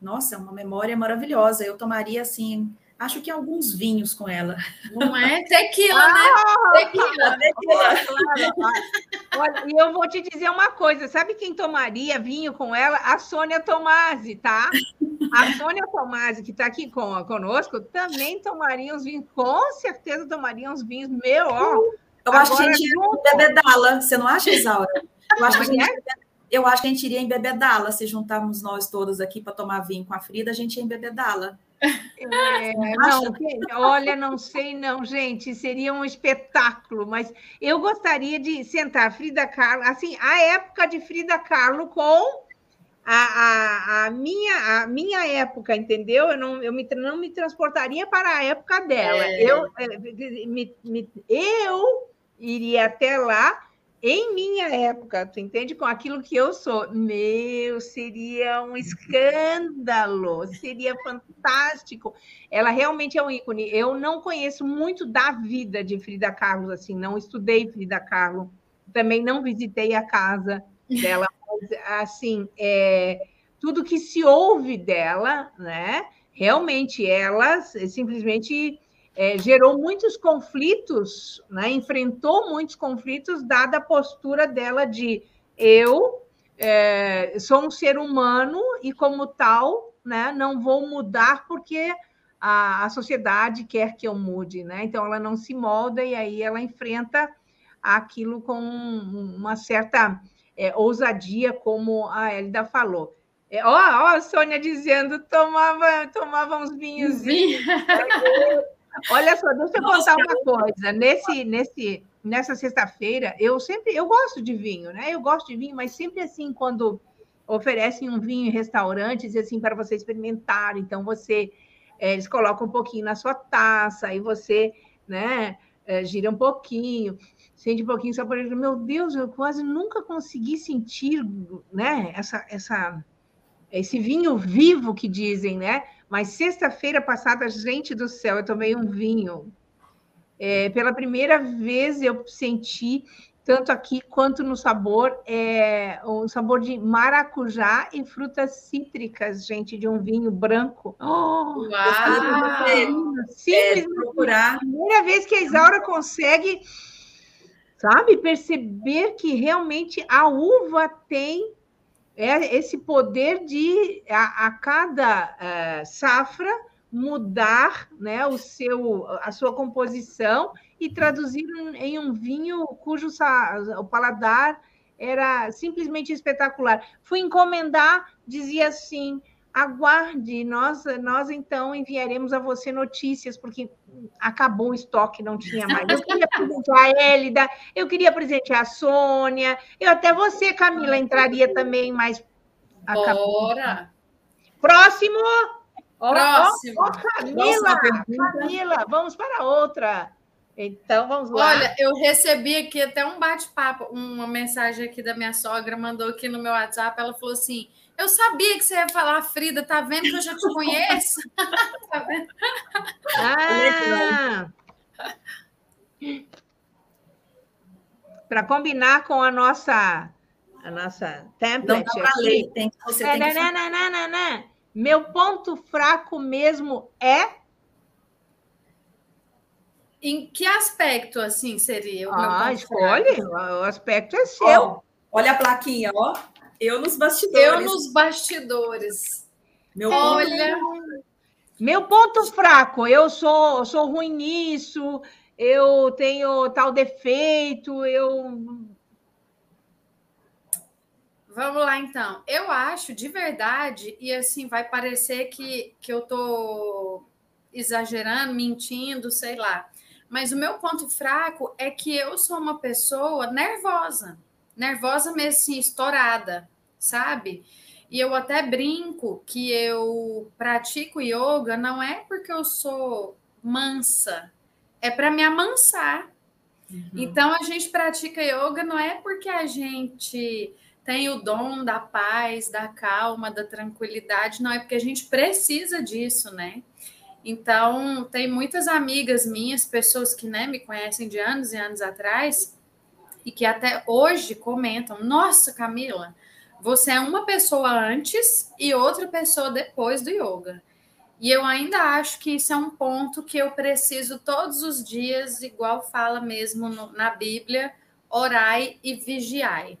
Speaker 3: nossa, é uma memória maravilhosa. Eu tomaria assim acho que alguns vinhos com ela.
Speaker 2: Não é tequila, né? ah, né? Tequila.
Speaker 1: tequila. Olha, e eu vou te dizer uma coisa: sabe quem tomaria vinho com ela? A Sônia Tomasi, tá? A Sônia Tomasi, que está aqui com, conosco, também tomaria uns vinhos, com certeza tomaria uns vinhos, meu, ó.
Speaker 3: Eu acho que a gente iria embebedá-la, você não acha, Isaura? Eu acho, que a gente, é? eu acho que a gente iria embebedá-la, se juntarmos nós todos aqui para tomar vinho com a Frida, a gente ia embebedá-la.
Speaker 1: É, não, olha, não sei não, gente, seria um espetáculo, mas eu gostaria de sentar Frida Kahlo, assim, a época de Frida Kahlo com a, a, a, minha, a minha época, entendeu? Eu não, eu me, não me transportaria para a época dela. É. Eu, é, me, me, eu iria até lá em minha época, tu entende? Com aquilo que eu sou, meu, seria um escândalo, seria fantástico. Ela realmente é um ícone. Eu não conheço muito da vida de Frida Kahlo, assim, não estudei Frida Kahlo, também não visitei a casa dela, mas, assim, é, tudo que se ouve dela, né? Realmente, ela simplesmente é, gerou muitos conflitos, né? enfrentou muitos conflitos, dada a postura dela de eu é, sou um ser humano e, como tal, né, não vou mudar porque a, a sociedade quer que eu mude. Né? Então, ela não se molda e aí ela enfrenta aquilo com uma certa é, ousadia, como a Elida falou. É, ó, ó, a Sônia dizendo, tomava, tomava uns vinhos. Vinho. Olha só, deixa eu Nossa, contar uma coisa. Nesse, nesse, nessa sexta-feira, eu sempre eu gosto de vinho, né? Eu gosto de vinho, mas sempre assim, quando oferecem um vinho em restaurantes, assim, para você experimentar, então você é, eles colocam um pouquinho na sua taça, e você, né, é, gira um pouquinho, sente um pouquinho só por exemplo, meu Deus, eu quase nunca consegui sentir, né, essa, essa, esse vinho vivo que dizem, né? Mas sexta-feira passada, gente do céu, eu tomei um vinho. É, pela primeira vez eu senti, tanto aqui quanto no sabor, é, um sabor de maracujá e frutas cítricas, gente, de um vinho branco.
Speaker 3: Oh, Uau!
Speaker 1: Simples, é, procurar. Primeira vez que a Isaura consegue, sabe, perceber que realmente a uva tem é esse poder de, a, a cada uh, safra, mudar né, o seu, a sua composição e traduzir em um vinho cujo o paladar era simplesmente espetacular. Fui encomendar, dizia assim: aguarde, nós, nós então enviaremos a você notícias, porque acabou o estoque, não tinha mais. Eu queria presentear a Hélida, eu queria presentear a Sônia, eu até você, Camila, entraria também, mas
Speaker 2: acabou. Bora!
Speaker 1: Próximo!
Speaker 2: Próximo!
Speaker 1: Oh, oh, Camila, Camila, vamos para outra. Então, vamos lá.
Speaker 2: Olha, eu recebi aqui até um bate-papo, uma mensagem aqui da minha sogra, mandou aqui no meu WhatsApp, ela falou assim, eu sabia que você ia falar, Frida, tá vendo que eu já te conheço? tá vendo?
Speaker 1: Ah! Para combinar com a nossa a nossa template
Speaker 3: não dá ler, tem, você é, tem
Speaker 1: que... Não, não, não, não, Meu ponto fraco mesmo é
Speaker 2: em que aspecto assim seria
Speaker 1: o ah, escolhe, fraco? o aspecto é seu.
Speaker 3: Ó, olha a plaquinha, ó. Eu nos bastidores.
Speaker 2: Eu nos bastidores.
Speaker 1: Meu Olha. Ponto... Meu ponto fraco, eu sou, sou ruim nisso, eu tenho tal defeito, eu.
Speaker 2: Vamos lá, então. Eu acho de verdade, e assim, vai parecer que, que eu tô exagerando, mentindo, sei lá. Mas o meu ponto fraco é que eu sou uma pessoa nervosa. Nervosa mesmo, assim, estourada sabe? E eu até brinco que eu pratico yoga não é porque eu sou mansa, é para me amansar. Uhum. Então a gente pratica yoga não é porque a gente tem o dom da paz, da calma, da tranquilidade, não é porque a gente precisa disso, né? Então, tem muitas amigas minhas, pessoas que né, me conhecem de anos e anos atrás, e que até hoje comentam: Nossa, Camila, você é uma pessoa antes e outra pessoa depois do yoga. E eu ainda acho que isso é um ponto que eu preciso todos os dias, igual fala mesmo no, na Bíblia, orai e vigiai.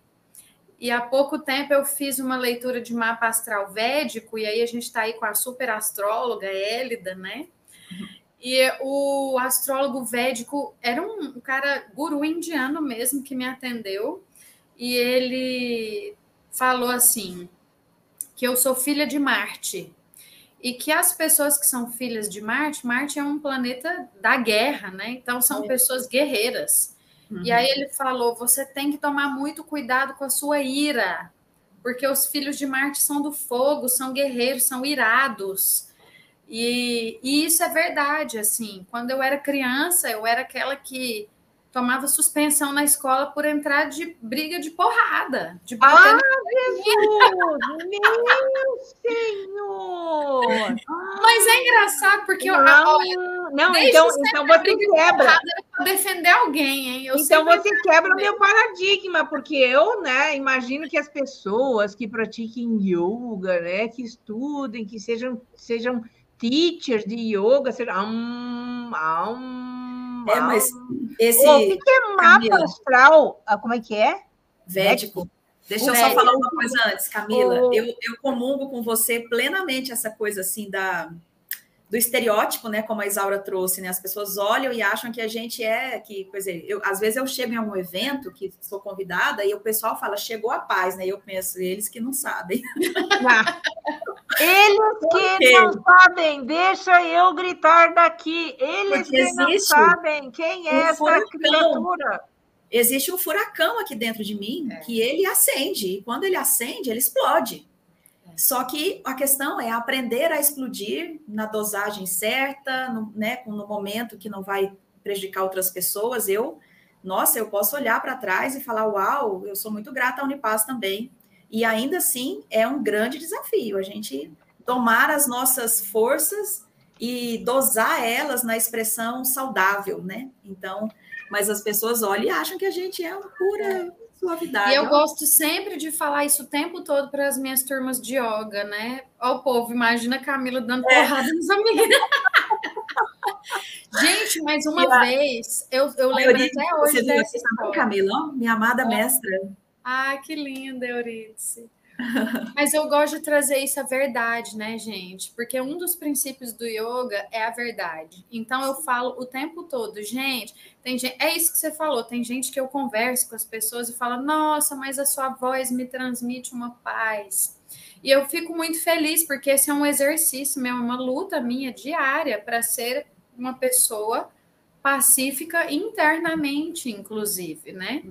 Speaker 2: E há pouco tempo eu fiz uma leitura de mapa astral védico, e aí a gente está aí com a super astróloga Élida, né? E o astrólogo védico era um cara guru indiano mesmo que me atendeu, e ele falou assim: que eu sou filha de Marte. E que as pessoas que são filhas de Marte, Marte é um planeta da guerra, né? Então são é. pessoas guerreiras. Uhum. E aí ele falou: você tem que tomar muito cuidado com a sua ira, porque os filhos de Marte são do fogo, são guerreiros, são irados. E, e, isso é verdade, assim. Quando eu era criança, eu era aquela que tomava suspensão na escola por entrar de briga de porrada. De
Speaker 1: ah, Jesus! Meu Senhor!
Speaker 2: Mas é engraçado, porque
Speaker 1: não, eu, não então, então você quebra.
Speaker 2: De defender alguém, hein?
Speaker 1: Eu então você quebra o meu paradigma, porque eu, né, imagino que as pessoas que pratiquem yoga, né, que estudem, que sejam, sejam teachers de yoga, sejam. Um, um,
Speaker 3: é, mas esse.
Speaker 1: O que é mapa Camila, astral? Ah, como é que é?
Speaker 3: Védico. Deixa o eu védico. só falar uma coisa antes, Camila. O... Eu, eu comungo com você plenamente essa coisa assim da do estereótipo, né, como a Isaura trouxe, né, as pessoas olham e acham que a gente é, que, por exemplo, eu, às vezes eu chego em algum evento que sou convidada e o pessoal fala, chegou a paz, né, e eu penso, eles que não sabem.
Speaker 1: Ah. Eles que não sabem, deixa eu gritar daqui, eles Porque que não sabem quem é um essa furacão. criatura.
Speaker 3: Existe um furacão aqui dentro de mim é. que ele acende, e quando ele acende, ele explode. Só que a questão é aprender a explodir na dosagem certa, no, né, no momento que não vai prejudicar outras pessoas. Eu, nossa, eu posso olhar para trás e falar, uau, eu sou muito grata à Unipaz também. E ainda assim é um grande desafio a gente tomar as nossas forças e dosar elas na expressão saudável, né? Então, mas as pessoas olham e acham que a gente é uma pura Suavidade.
Speaker 2: E eu ó. gosto sempre de falar isso o tempo todo para as minhas turmas de yoga, né? Ó, o povo, imagina a Camila dando é. porrada nos amigos. Gente, mas uma vez, eu, eu lembro Euridice, até hoje você dessa
Speaker 3: viu Camila, minha amada mestra.
Speaker 2: Ai, que linda, Euridice. Mas eu gosto de trazer isso à verdade, né, gente? Porque um dos princípios do yoga é a verdade. Então eu falo o tempo todo, gente, tem gente, é isso que você falou, tem gente que eu converso com as pessoas e fala: "Nossa, mas a sua voz me transmite uma paz". E eu fico muito feliz porque esse é um exercício, é uma luta minha diária para ser uma pessoa pacífica internamente, inclusive, né?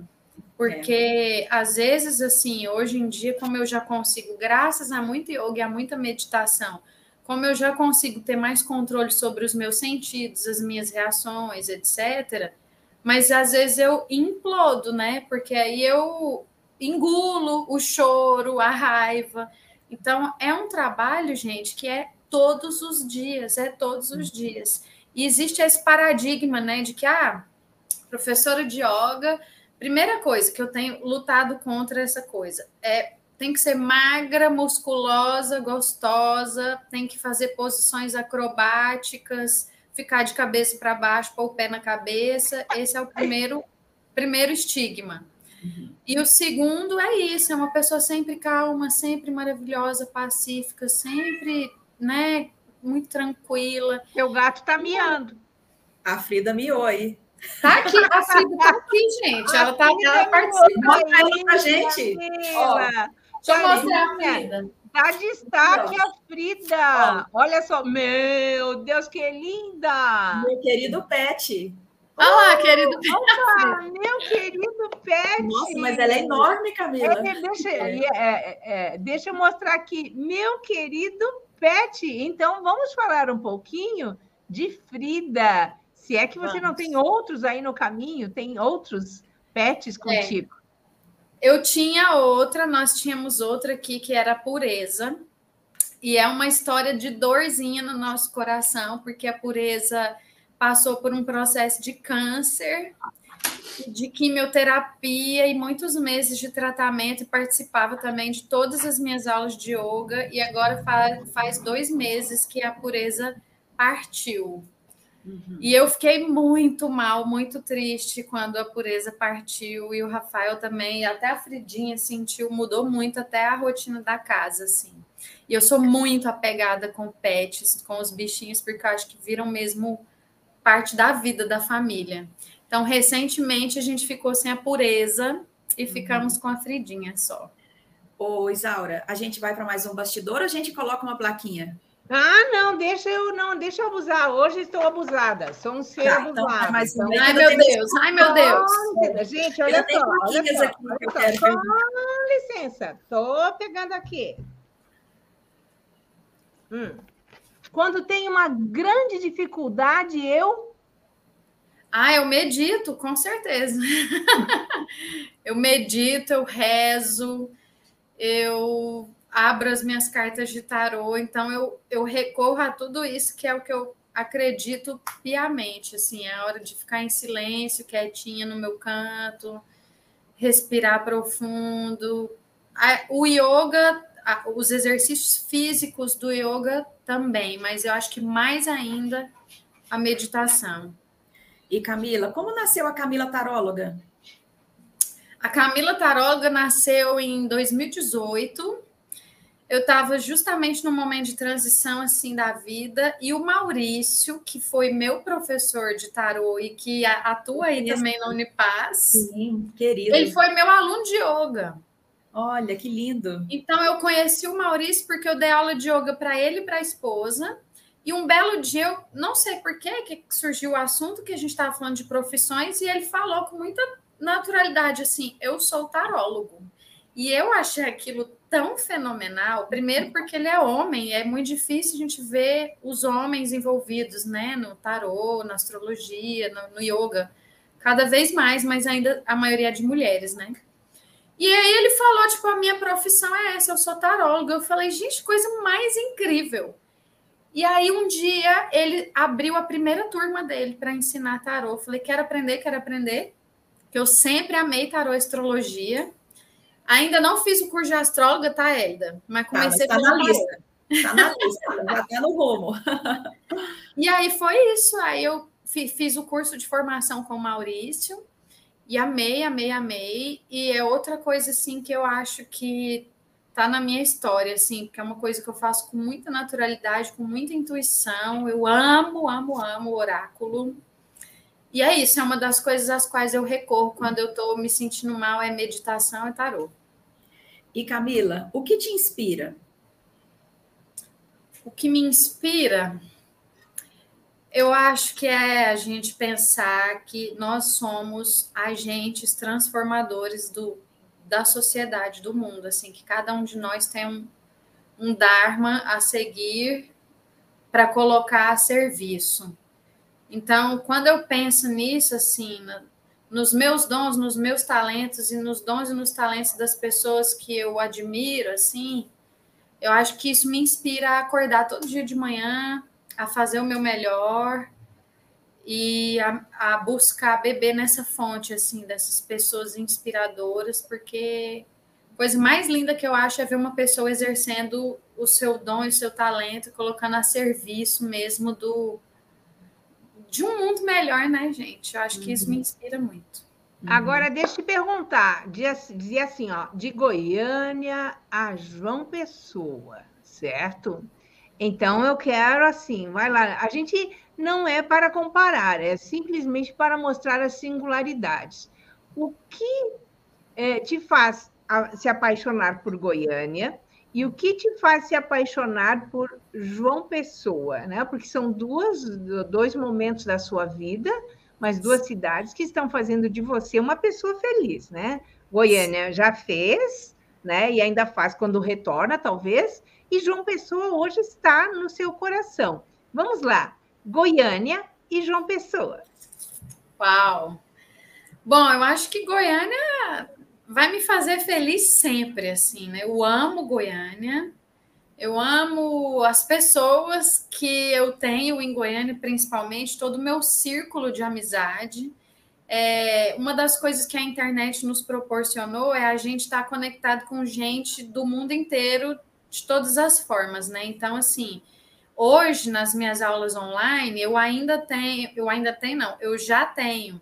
Speaker 2: Porque é. às vezes, assim, hoje em dia, como eu já consigo, graças a muito yoga e a muita meditação, como eu já consigo ter mais controle sobre os meus sentidos, as minhas reações, etc. Mas às vezes eu implodo, né? Porque aí eu engulo o choro, a raiva. Então é um trabalho, gente, que é todos os dias, é todos os dias. E existe esse paradigma, né, de que ah, professora de yoga Primeira coisa que eu tenho lutado contra essa coisa é tem que ser magra, musculosa, gostosa, tem que fazer posições acrobáticas, ficar de cabeça para baixo, pôr o pé na cabeça. Esse é o primeiro primeiro estigma. Uhum. E o segundo é isso, é uma pessoa sempre calma, sempre maravilhosa, pacífica, sempre, né, muito tranquila.
Speaker 1: Seu gato tá miando.
Speaker 3: A Frida miou aí.
Speaker 2: Tá aqui, a Frida tá aqui, gente. Ela tá ela participando
Speaker 3: aí com a gente.
Speaker 2: Ó, deixa eu mostrar a Frida.
Speaker 1: Dá destaque a Frida. Olha só, meu Deus, que linda!
Speaker 3: Meu querido Pet.
Speaker 2: Olha lá, querido
Speaker 1: Pet. meu querido Pet.
Speaker 3: Nossa, mas ela é enorme, Camila.
Speaker 1: É, deixa, é. É, é, deixa eu mostrar aqui. Meu querido Pet. Então, vamos falar um pouquinho de Frida. Se é que você Vamos. não tem outros aí no caminho, tem outros pets é. contigo.
Speaker 2: É. Eu tinha outra, nós tínhamos outra aqui que era pureza. E é uma história de dorzinha no nosso coração, porque a pureza passou por um processo de câncer, de quimioterapia e muitos meses de tratamento e participava também de todas as minhas aulas de yoga. E agora faz dois meses que a pureza partiu. Uhum. E eu fiquei muito mal, muito triste quando a pureza partiu e o Rafael também, até a Fridinha sentiu, mudou muito até a rotina da casa, assim. E eu sou muito apegada com pets, com os bichinhos, porque eu acho que viram mesmo parte da vida da família. Então, recentemente a gente ficou sem a pureza e ficamos uhum. com a Fridinha só.
Speaker 3: Ô, Isaura, a gente vai para mais um bastidor ou a gente coloca uma plaquinha?
Speaker 1: Ah, não, deixa eu não, deixa eu abusar. Hoje estou abusada, sou um ser tá, então, abusado.
Speaker 2: Então, mas, então, ai, meu Deus, ai, meu Deus.
Speaker 1: gente, olha só, olha só, olha só. Com licença, estou pegando aqui. Hum. Quando tem uma grande dificuldade, eu
Speaker 2: Ah, eu medito, com certeza. eu medito, eu rezo, eu abro as minhas cartas de tarô, então eu, eu recorro a tudo isso que é o que eu acredito piamente, assim, é a hora de ficar em silêncio, quietinha no meu canto, respirar profundo. O yoga, os exercícios físicos do yoga também, mas eu acho que mais ainda a meditação.
Speaker 3: E Camila, como nasceu a Camila Taróloga?
Speaker 2: A Camila Taróloga nasceu em 2018. Eu estava justamente no momento de transição assim da vida e o Maurício, que foi meu professor de tarô e que atua aí também na Unipaz.
Speaker 3: Sim, querido.
Speaker 2: Ele foi meu aluno de yoga.
Speaker 3: Olha, que lindo.
Speaker 2: Então eu conheci o Maurício porque eu dei aula de yoga para ele e para a esposa. E um belo dia, eu não sei por quê, que surgiu o assunto que a gente estava falando de profissões, e ele falou com muita naturalidade assim: eu sou tarólogo. E eu achei aquilo tão fenomenal, primeiro porque ele é homem, é muito difícil a gente ver os homens envolvidos, né, no tarô, na astrologia, no, no yoga, cada vez mais, mas ainda a maioria é de mulheres, né? E aí ele falou, tipo, a minha profissão é essa, eu sou tarólogo. Eu falei, gente, coisa mais incrível. E aí um dia ele abriu a primeira turma dele para ensinar tarô. Eu falei, quero aprender, quero aprender. Que eu sempre amei tarô astrologia. Ainda não fiz o curso de astróloga, tá, Elida? Mas comecei
Speaker 3: tá, mas tá na lista. Tá na lista, já tá no rumo.
Speaker 2: e aí foi isso. Aí eu fiz o curso de formação com o Maurício. E amei, amei, amei. E é outra coisa assim que eu acho que tá na minha história, assim, porque é uma coisa que eu faço com muita naturalidade, com muita intuição. Eu amo, amo, amo o oráculo. E é isso, é uma das coisas às quais eu recorro quando eu estou me sentindo mal, é meditação e tarô.
Speaker 3: E Camila, o que te inspira?
Speaker 2: O que me inspira, eu acho que é a gente pensar que nós somos agentes transformadores do, da sociedade, do mundo, assim, que cada um de nós tem um, um Dharma a seguir para colocar a serviço. Então, quando eu penso nisso, assim, nos meus dons, nos meus talentos e nos dons e nos talentos das pessoas que eu admiro, assim, eu acho que isso me inspira a acordar todo dia de manhã, a fazer o meu melhor, e a, a, buscar beber nessa fonte assim dessas pessoas inspiradoras, porque a coisa mais linda que eu acho é ver uma pessoa exercendo o seu dom e o seu talento, colocando a serviço mesmo do de um mundo melhor, né, gente? Eu acho que isso me uhum. inspira muito.
Speaker 1: Agora, deixa eu te perguntar, dizia assim, ó, de Goiânia a João Pessoa, certo? Então, eu quero assim, vai lá, a gente não é para comparar, é simplesmente para mostrar as singularidades. O que é, te faz se apaixonar por Goiânia e o que te faz se apaixonar por João Pessoa, né? Porque são duas, dois momentos da sua vida, mas duas cidades que estão fazendo de você uma pessoa feliz, né? Goiânia já fez, né? E ainda faz quando retorna, talvez. E João Pessoa hoje está no seu coração. Vamos lá. Goiânia e João Pessoa.
Speaker 2: Uau! Bom, eu acho que Goiânia vai me fazer feliz sempre, assim, né? Eu amo Goiânia, eu amo as pessoas que eu tenho em Goiânia, principalmente, todo o meu círculo de amizade. É, uma das coisas que a internet nos proporcionou é a gente estar conectado com gente do mundo inteiro, de todas as formas, né? Então, assim, Hoje, nas minhas aulas online, eu ainda tenho, eu ainda tenho, não, eu já tenho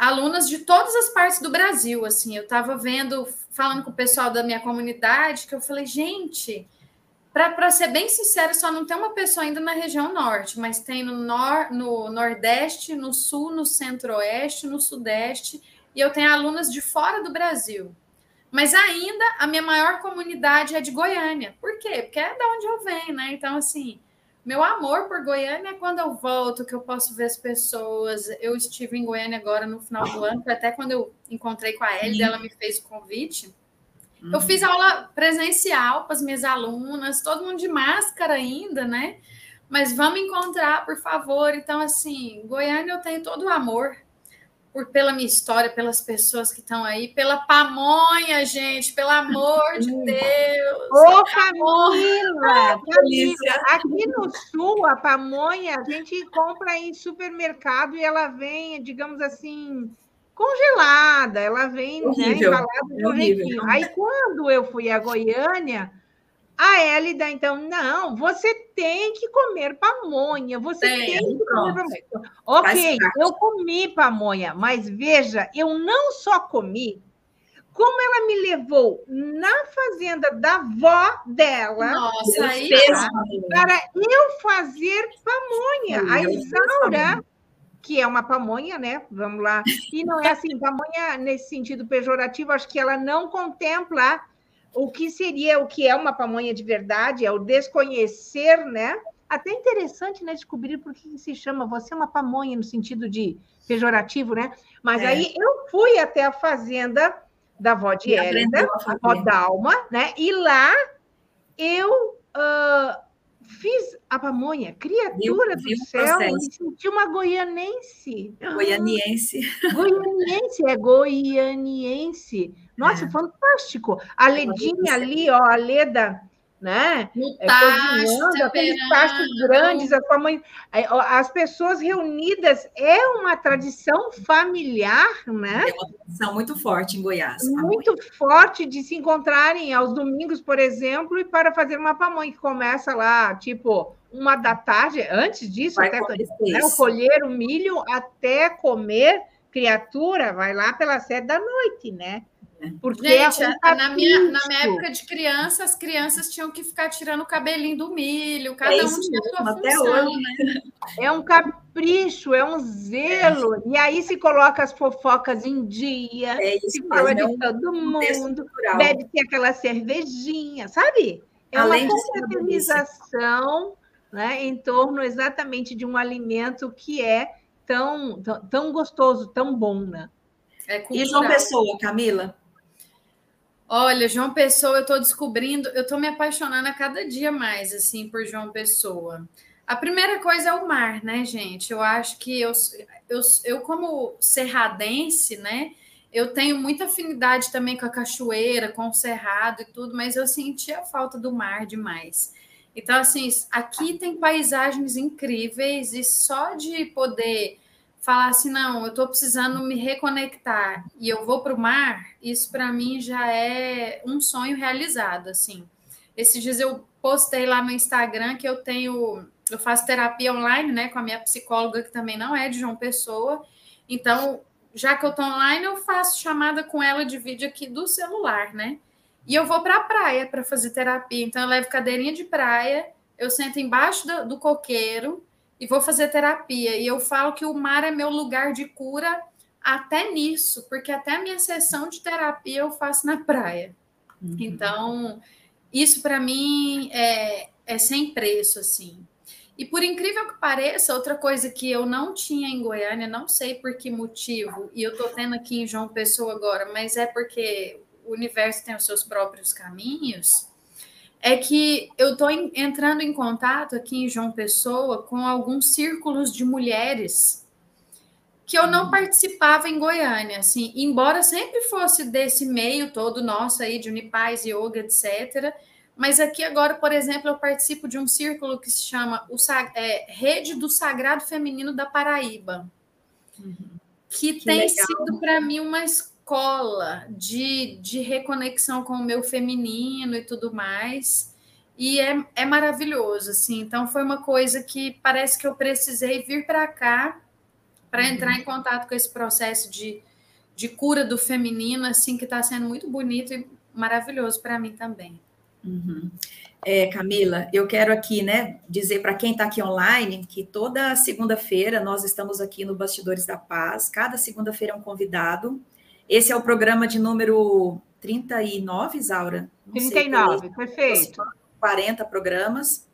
Speaker 2: alunas de todas as partes do Brasil. Assim, eu estava vendo, falando com o pessoal da minha comunidade, que eu falei, gente, para ser bem sincero, só não tem uma pessoa ainda na região norte, mas tem no, nor, no Nordeste, no Sul, no Centro-Oeste, no Sudeste, e eu tenho alunas de fora do Brasil. Mas ainda a minha maior comunidade é de Goiânia. Por quê? Porque é da onde eu venho, né? Então, assim, meu amor por Goiânia é quando eu volto, que eu posso ver as pessoas. Eu estive em Goiânia agora no final do ano, até quando eu encontrei com a Ellie, ela me fez o convite. Uhum. Eu fiz aula presencial para as minhas alunas, todo mundo de máscara ainda, né? Mas vamos encontrar, por favor. Então, assim, Goiânia eu tenho todo o amor por pela minha história, pelas pessoas que estão aí, pela pamonha, gente, pelo amor de Deus.
Speaker 1: Ô, Camila, Camila, aqui no sul, a pamonha a gente compra em supermercado e ela vem, digamos assim, congelada, ela vem né, embalada de um jeitinho. Aí, quando eu fui a Goiânia, a Hélida, então, não, você tem que comer pamonha, você tem, tem que comer pamonha. Ok, eu comi pamonha, mas veja, eu não só comi, como ela me levou na fazenda da avó dela
Speaker 2: Nossa, aí,
Speaker 1: para eu fazer pamonha. A Isaura, que é uma pamonha, né? Vamos lá. E não é assim, pamonha nesse sentido pejorativo, acho que ela não contempla o que seria, o que é uma pamonha de verdade, é o desconhecer, né? Até interessante, né, descobrir por que se chama você é uma pamonha no sentido de pejorativo, né? Mas é. aí eu fui até a fazenda da avó de Hélida, a avó Dalma, né? E lá eu uh, fiz a pamonha, criatura viu, do céu, me senti uma goianense.
Speaker 3: Goianiense.
Speaker 1: Goianiense, é goianiense. Nossa, é. fantástico. A Ledinha ali, ó, a Leda, né?
Speaker 2: No é, tacho,
Speaker 1: aqueles tachos grandes, a sua mãe, é, as pessoas reunidas é uma tradição familiar, né?
Speaker 3: É uma tradição muito forte em Goiás.
Speaker 1: Muito forte de se encontrarem aos domingos, por exemplo, e para fazer uma pamonha que começa lá, tipo, uma da tarde, antes disso, vai até né, colher o milho até comer criatura, vai lá pela sete da noite, né?
Speaker 2: Porque Gente, é na, minha, na minha época de criança, as crianças tinham que ficar tirando o cabelinho do milho, cada é um tinha sua até função. Hoje, né?
Speaker 1: É um capricho, é um zelo. É. E aí se coloca as fofocas em dia, é isso se fala de é todo mundo, bebe aquela cervejinha, sabe? É Além uma confraternização né, em torno exatamente de um alimento que é tão, tão, tão gostoso, tão bom, né?
Speaker 3: É e João Pessoa, Camila?
Speaker 2: Olha, João Pessoa, eu estou descobrindo, eu estou me apaixonando a cada dia mais, assim, por João Pessoa. A primeira coisa é o mar, né, gente? Eu acho que eu, eu, eu como serradense, né, eu tenho muita afinidade também com a cachoeira, com o cerrado e tudo, mas eu senti a falta do mar demais. Então, assim, aqui tem paisagens incríveis e só de poder falar assim, não, eu estou precisando me reconectar e eu vou para o mar, isso para mim já é um sonho realizado, assim. Esses dias eu postei lá no Instagram que eu tenho, eu faço terapia online, né, com a minha psicóloga que também não é de João Pessoa. Então, já que eu estou online, eu faço chamada com ela de vídeo aqui do celular, né? E eu vou para a praia para fazer terapia. Então, eu levo cadeirinha de praia, eu sento embaixo do, do coqueiro, e vou fazer terapia. E eu falo que o mar é meu lugar de cura até nisso, porque até a minha sessão de terapia eu faço na praia. Uhum. Então, isso para mim é, é sem preço, assim. E por incrível que pareça, outra coisa que eu não tinha em Goiânia, não sei por que motivo, e eu tô tendo aqui em João Pessoa agora, mas é porque o universo tem os seus próprios caminhos é que eu estou entrando em contato aqui em João Pessoa com alguns círculos de mulheres que eu não participava em Goiânia, assim, embora sempre fosse desse meio todo nosso aí de Unipaz, Yoga, etc. Mas aqui agora, por exemplo, eu participo de um círculo que se chama o, é, Rede do Sagrado Feminino da Paraíba, uhum. que, que, tem legal. sido para mim uma escola de, de reconexão com o meu feminino e tudo mais. E é, é maravilhoso, assim. Então, foi uma coisa que parece que eu precisei vir para cá para uhum. entrar em contato com esse processo de, de cura do feminino, assim, que está sendo muito bonito e maravilhoso para mim também.
Speaker 3: Uhum. É, Camila, eu quero aqui, né, dizer para quem está aqui online que toda segunda-feira nós estamos aqui no Bastidores da Paz. Cada segunda-feira é um convidado. Esse é o programa de número 39, Zaura?
Speaker 1: Não 39, sei, perfeito.
Speaker 3: 40 programas.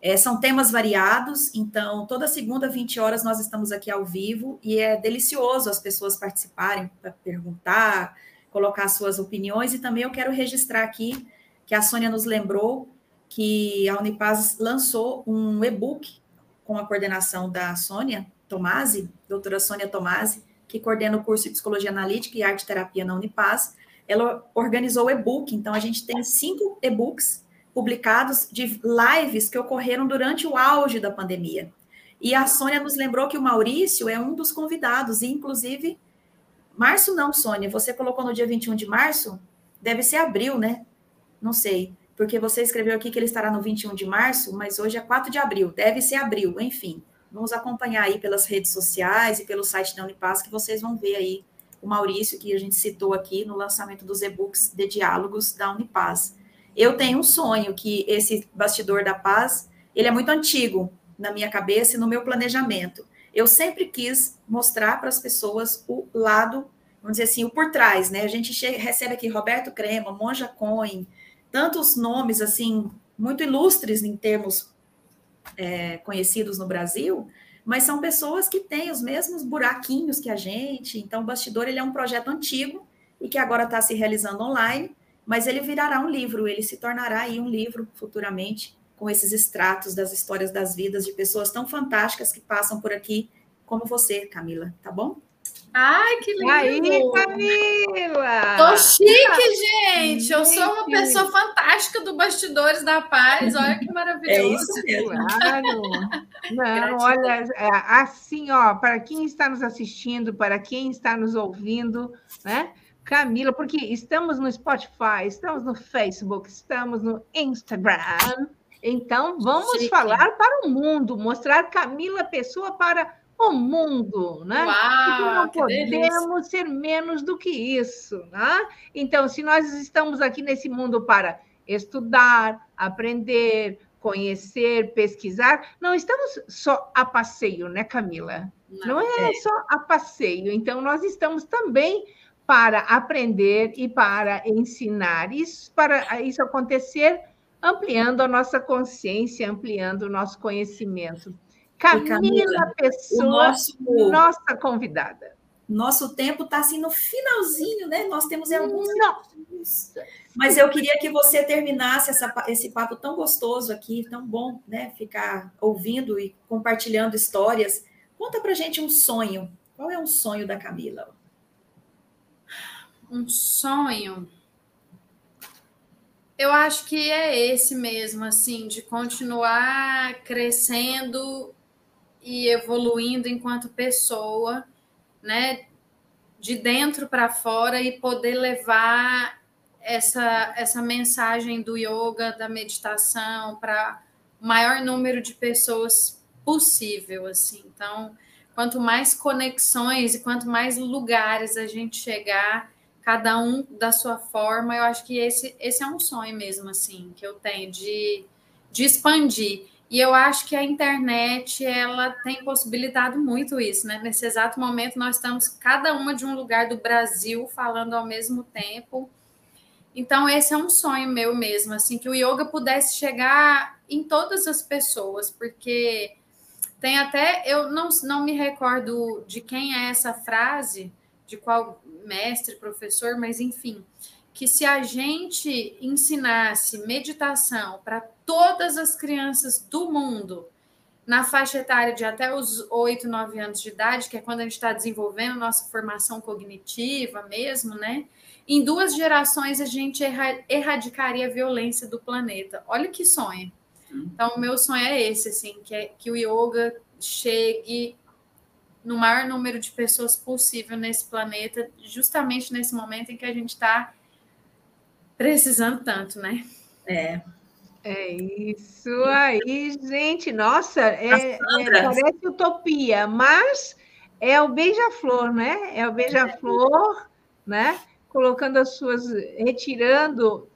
Speaker 3: É, são temas variados, então toda segunda, 20 horas, nós estamos aqui ao vivo e é delicioso as pessoas participarem para perguntar, colocar suas opiniões, e também eu quero registrar aqui que a Sônia nos lembrou que a Unipaz lançou um e-book com a coordenação da Sônia Tomasi, doutora Sônia Tomasi, que coordena o curso de Psicologia Analítica e Arte Terapia na Unipaz. Ela organizou o e-book, então a gente tem cinco e-books publicados de lives que ocorreram durante o auge da pandemia. E a Sônia nos lembrou que o Maurício é um dos convidados, e inclusive, março não, Sônia, você colocou no dia 21 de março? Deve ser abril, né? Não sei, porque você escreveu aqui que ele estará no 21 de março, mas hoje é 4 de abril, deve ser abril, enfim. Vamos acompanhar aí pelas redes sociais e pelo site da Unipaz, que vocês vão ver aí o Maurício, que a gente citou aqui no lançamento dos e-books de diálogos da Unipaz. Eu tenho um sonho que esse bastidor da paz, ele é muito antigo na minha cabeça e no meu planejamento. Eu sempre quis mostrar para as pessoas o lado, vamos dizer assim, o por trás, né? A gente chega, recebe aqui Roberto Crema, Monja Cohen, tantos nomes assim muito ilustres em termos é, conhecidos no Brasil, mas são pessoas que têm os mesmos buraquinhos que a gente. Então, o Bastidor ele é um projeto antigo e que agora está se realizando online, mas ele virará um livro, ele se tornará aí um livro futuramente com esses extratos das histórias das vidas de pessoas tão fantásticas que passam por aqui, como você, Camila, tá bom?
Speaker 2: Ai, que lindo!
Speaker 1: Aí, Camila!
Speaker 2: Tô chique, gente! Eu sou uma pessoa fantástica do Bastidores da Paz. Olha que maravilhoso. É
Speaker 3: isso mesmo.
Speaker 1: Claro. Não, olha, é, assim, ó, para quem está nos assistindo, para quem está nos ouvindo, né? Camila, porque estamos no Spotify, estamos no Facebook, estamos no Instagram. Então, vamos Chique. falar para o mundo, mostrar Camila Pessoa para o mundo, né?
Speaker 2: Uau,
Speaker 1: não podemos ser menos do que isso, né? Então, se nós estamos aqui nesse mundo para estudar, aprender, conhecer, pesquisar, não estamos só a passeio, né, Camila? Não, não é, é só a passeio. Então, nós estamos também para aprender e para ensinar. Isso para isso acontecer, ampliando a nossa consciência, ampliando o nosso conhecimento. Camila, Camila Pessoa, nosso, nossa convidada.
Speaker 3: Nosso tempo está assim no finalzinho, né? Nós temos alguns. Mas eu queria que você terminasse essa, esse papo tão gostoso aqui, tão bom, né? Ficar ouvindo e compartilhando histórias. Conta pra gente um sonho. Qual é um sonho da Camila?
Speaker 2: Um sonho. Eu acho que é esse mesmo, assim, de continuar crescendo e evoluindo enquanto pessoa, né? De dentro para fora e poder levar essa, essa mensagem do yoga, da meditação para o maior número de pessoas possível, assim. Então, quanto mais conexões e quanto mais lugares a gente chegar, cada um da sua forma, eu acho que esse, esse é um sonho mesmo, assim, que eu tenho de, de expandir. E eu acho que a internet ela tem possibilitado muito isso, né? Nesse exato momento nós estamos cada uma de um lugar do Brasil falando ao mesmo tempo. Então esse é um sonho meu mesmo, assim que o yoga pudesse chegar em todas as pessoas, porque tem até eu não, não me recordo de quem é essa frase, de qual mestre, professor, mas enfim, que se a gente ensinasse meditação para todas as crianças do mundo, na faixa etária de até os 8, 9 anos de idade, que é quando a gente está desenvolvendo nossa formação cognitiva mesmo, né? Em duas gerações a gente erradicaria a violência do planeta. Olha que sonho. Então, o meu sonho é esse, assim, que, é, que o yoga chegue no maior número de pessoas possível nesse planeta, justamente nesse momento em que a gente está Precisando tanto, né?
Speaker 3: É.
Speaker 1: É isso aí, gente. Nossa, é, é, parece utopia, mas é o beija-flor, né? É o beija-flor, né? Colocando as suas, retirando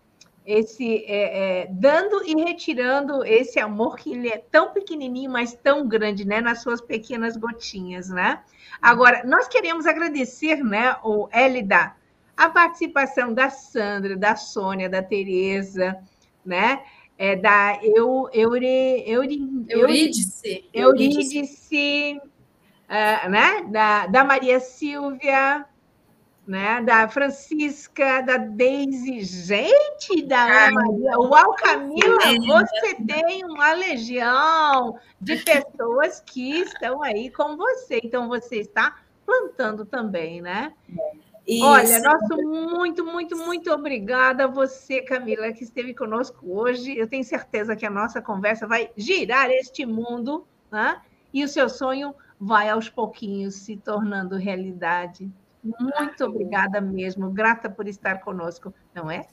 Speaker 1: esse, é, é, dando e retirando esse amor que ele é tão pequenininho, mas tão grande, né? Nas suas pequenas gotinhas, né? Agora, nós queremos agradecer, né, o Elida, a participação da Sandra, da Sônia, da Tereza, né? É, da Eu, Euri, Euri,
Speaker 2: Eurídice,
Speaker 1: Eurídice, uh, né? Da, da Maria Silvia, né? Da Francisca, da Daisy, gente, da Ana Maria. Uau, Camila, você tem uma legião de pessoas que estão aí com você. Então, você está plantando também, né? Isso. Olha, nosso muito, muito, muito obrigada a você, Camila, que esteve conosco hoje. Eu tenho certeza que a nossa conversa vai girar este mundo, né? E o seu sonho vai aos pouquinhos se tornando realidade. Muito obrigada mesmo, grata por estar conosco, não é?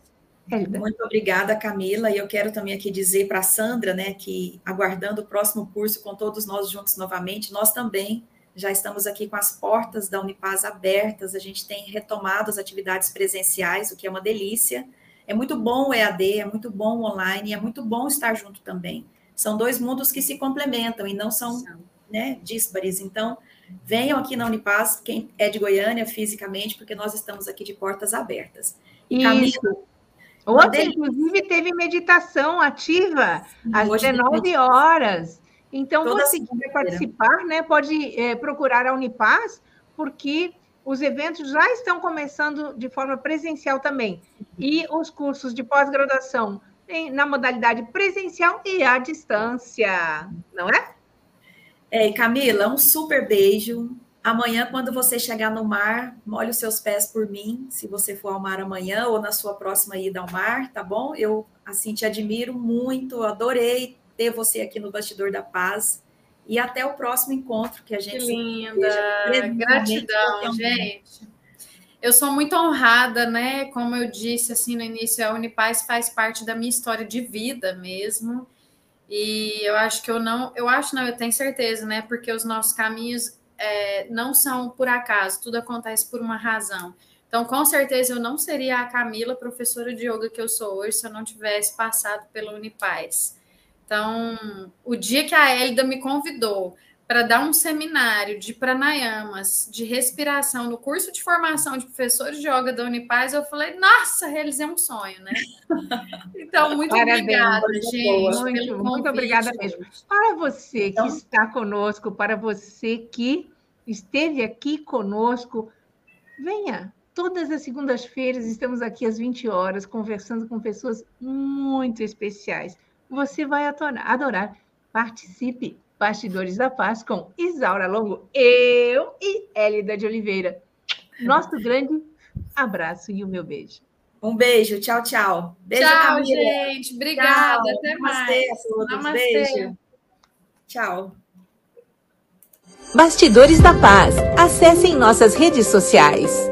Speaker 3: Helda. Muito obrigada, Camila. E eu quero também aqui dizer para a Sandra, né, que aguardando o próximo curso com todos nós juntos novamente, nós também já estamos aqui com as portas da Unipaz abertas, a gente tem retomado as atividades presenciais, o que é uma delícia. É muito bom o EAD, é muito bom o online, é muito bom estar junto também. São dois mundos que se complementam e não são né, díspares. Então, venham aqui na Unipaz, quem é de Goiânia fisicamente, porque nós estamos aqui de portas abertas.
Speaker 1: E Camila, Ontem, inclusive, teve meditação ativa às 19 horas. Então, Toda você que quer participar, né, pode é, procurar a Unipaz, porque os eventos já estão começando de forma presencial também. E os cursos de pós-graduação na modalidade presencial e à distância, não é?
Speaker 3: É, Camila, um super beijo. Amanhã, quando você chegar no mar, molhe os seus pés por mim, se você for ao mar amanhã ou na sua próxima ida ao mar, tá bom? Eu, assim, te admiro muito, adorei ter você aqui no Bastidor da Paz. E até o próximo encontro que a gente.
Speaker 2: Que linda! Gratidão, gente. Eu sou muito honrada, né? Como eu disse assim no início, a Unipaz faz parte da minha história de vida mesmo. E eu acho que eu não, eu acho não, eu tenho certeza, né? Porque os nossos caminhos é, não são por acaso, tudo acontece por uma razão. Então, com certeza, eu não seria a Camila, professora de yoga que eu sou hoje, se eu não tivesse passado pela Unipaz. Então, o dia que a Hélida me convidou para dar um seminário de pranayamas, de respiração, no curso de formação de professores de yoga da Unipaz, eu falei, nossa, realizei um sonho, né? Então, muito Parabéns, obrigada, gente.
Speaker 1: Muito, muito obrigada mesmo. Para você então... que está conosco, para você que esteve aqui conosco, venha. Todas as segundas-feiras estamos aqui às 20 horas conversando com pessoas muito especiais. Você vai adorar. Participe Bastidores da Paz com Isaura Longo, eu e Hélida de Oliveira. Nosso grande abraço e o meu beijo.
Speaker 3: Um beijo, tchau, tchau. Beijo,
Speaker 2: tchau, Camila. gente. Obrigada. Tchau. Até Namastê mais.
Speaker 3: A todos. Beijo. Tchau.
Speaker 4: Bastidores da Paz. Acessem nossas redes sociais.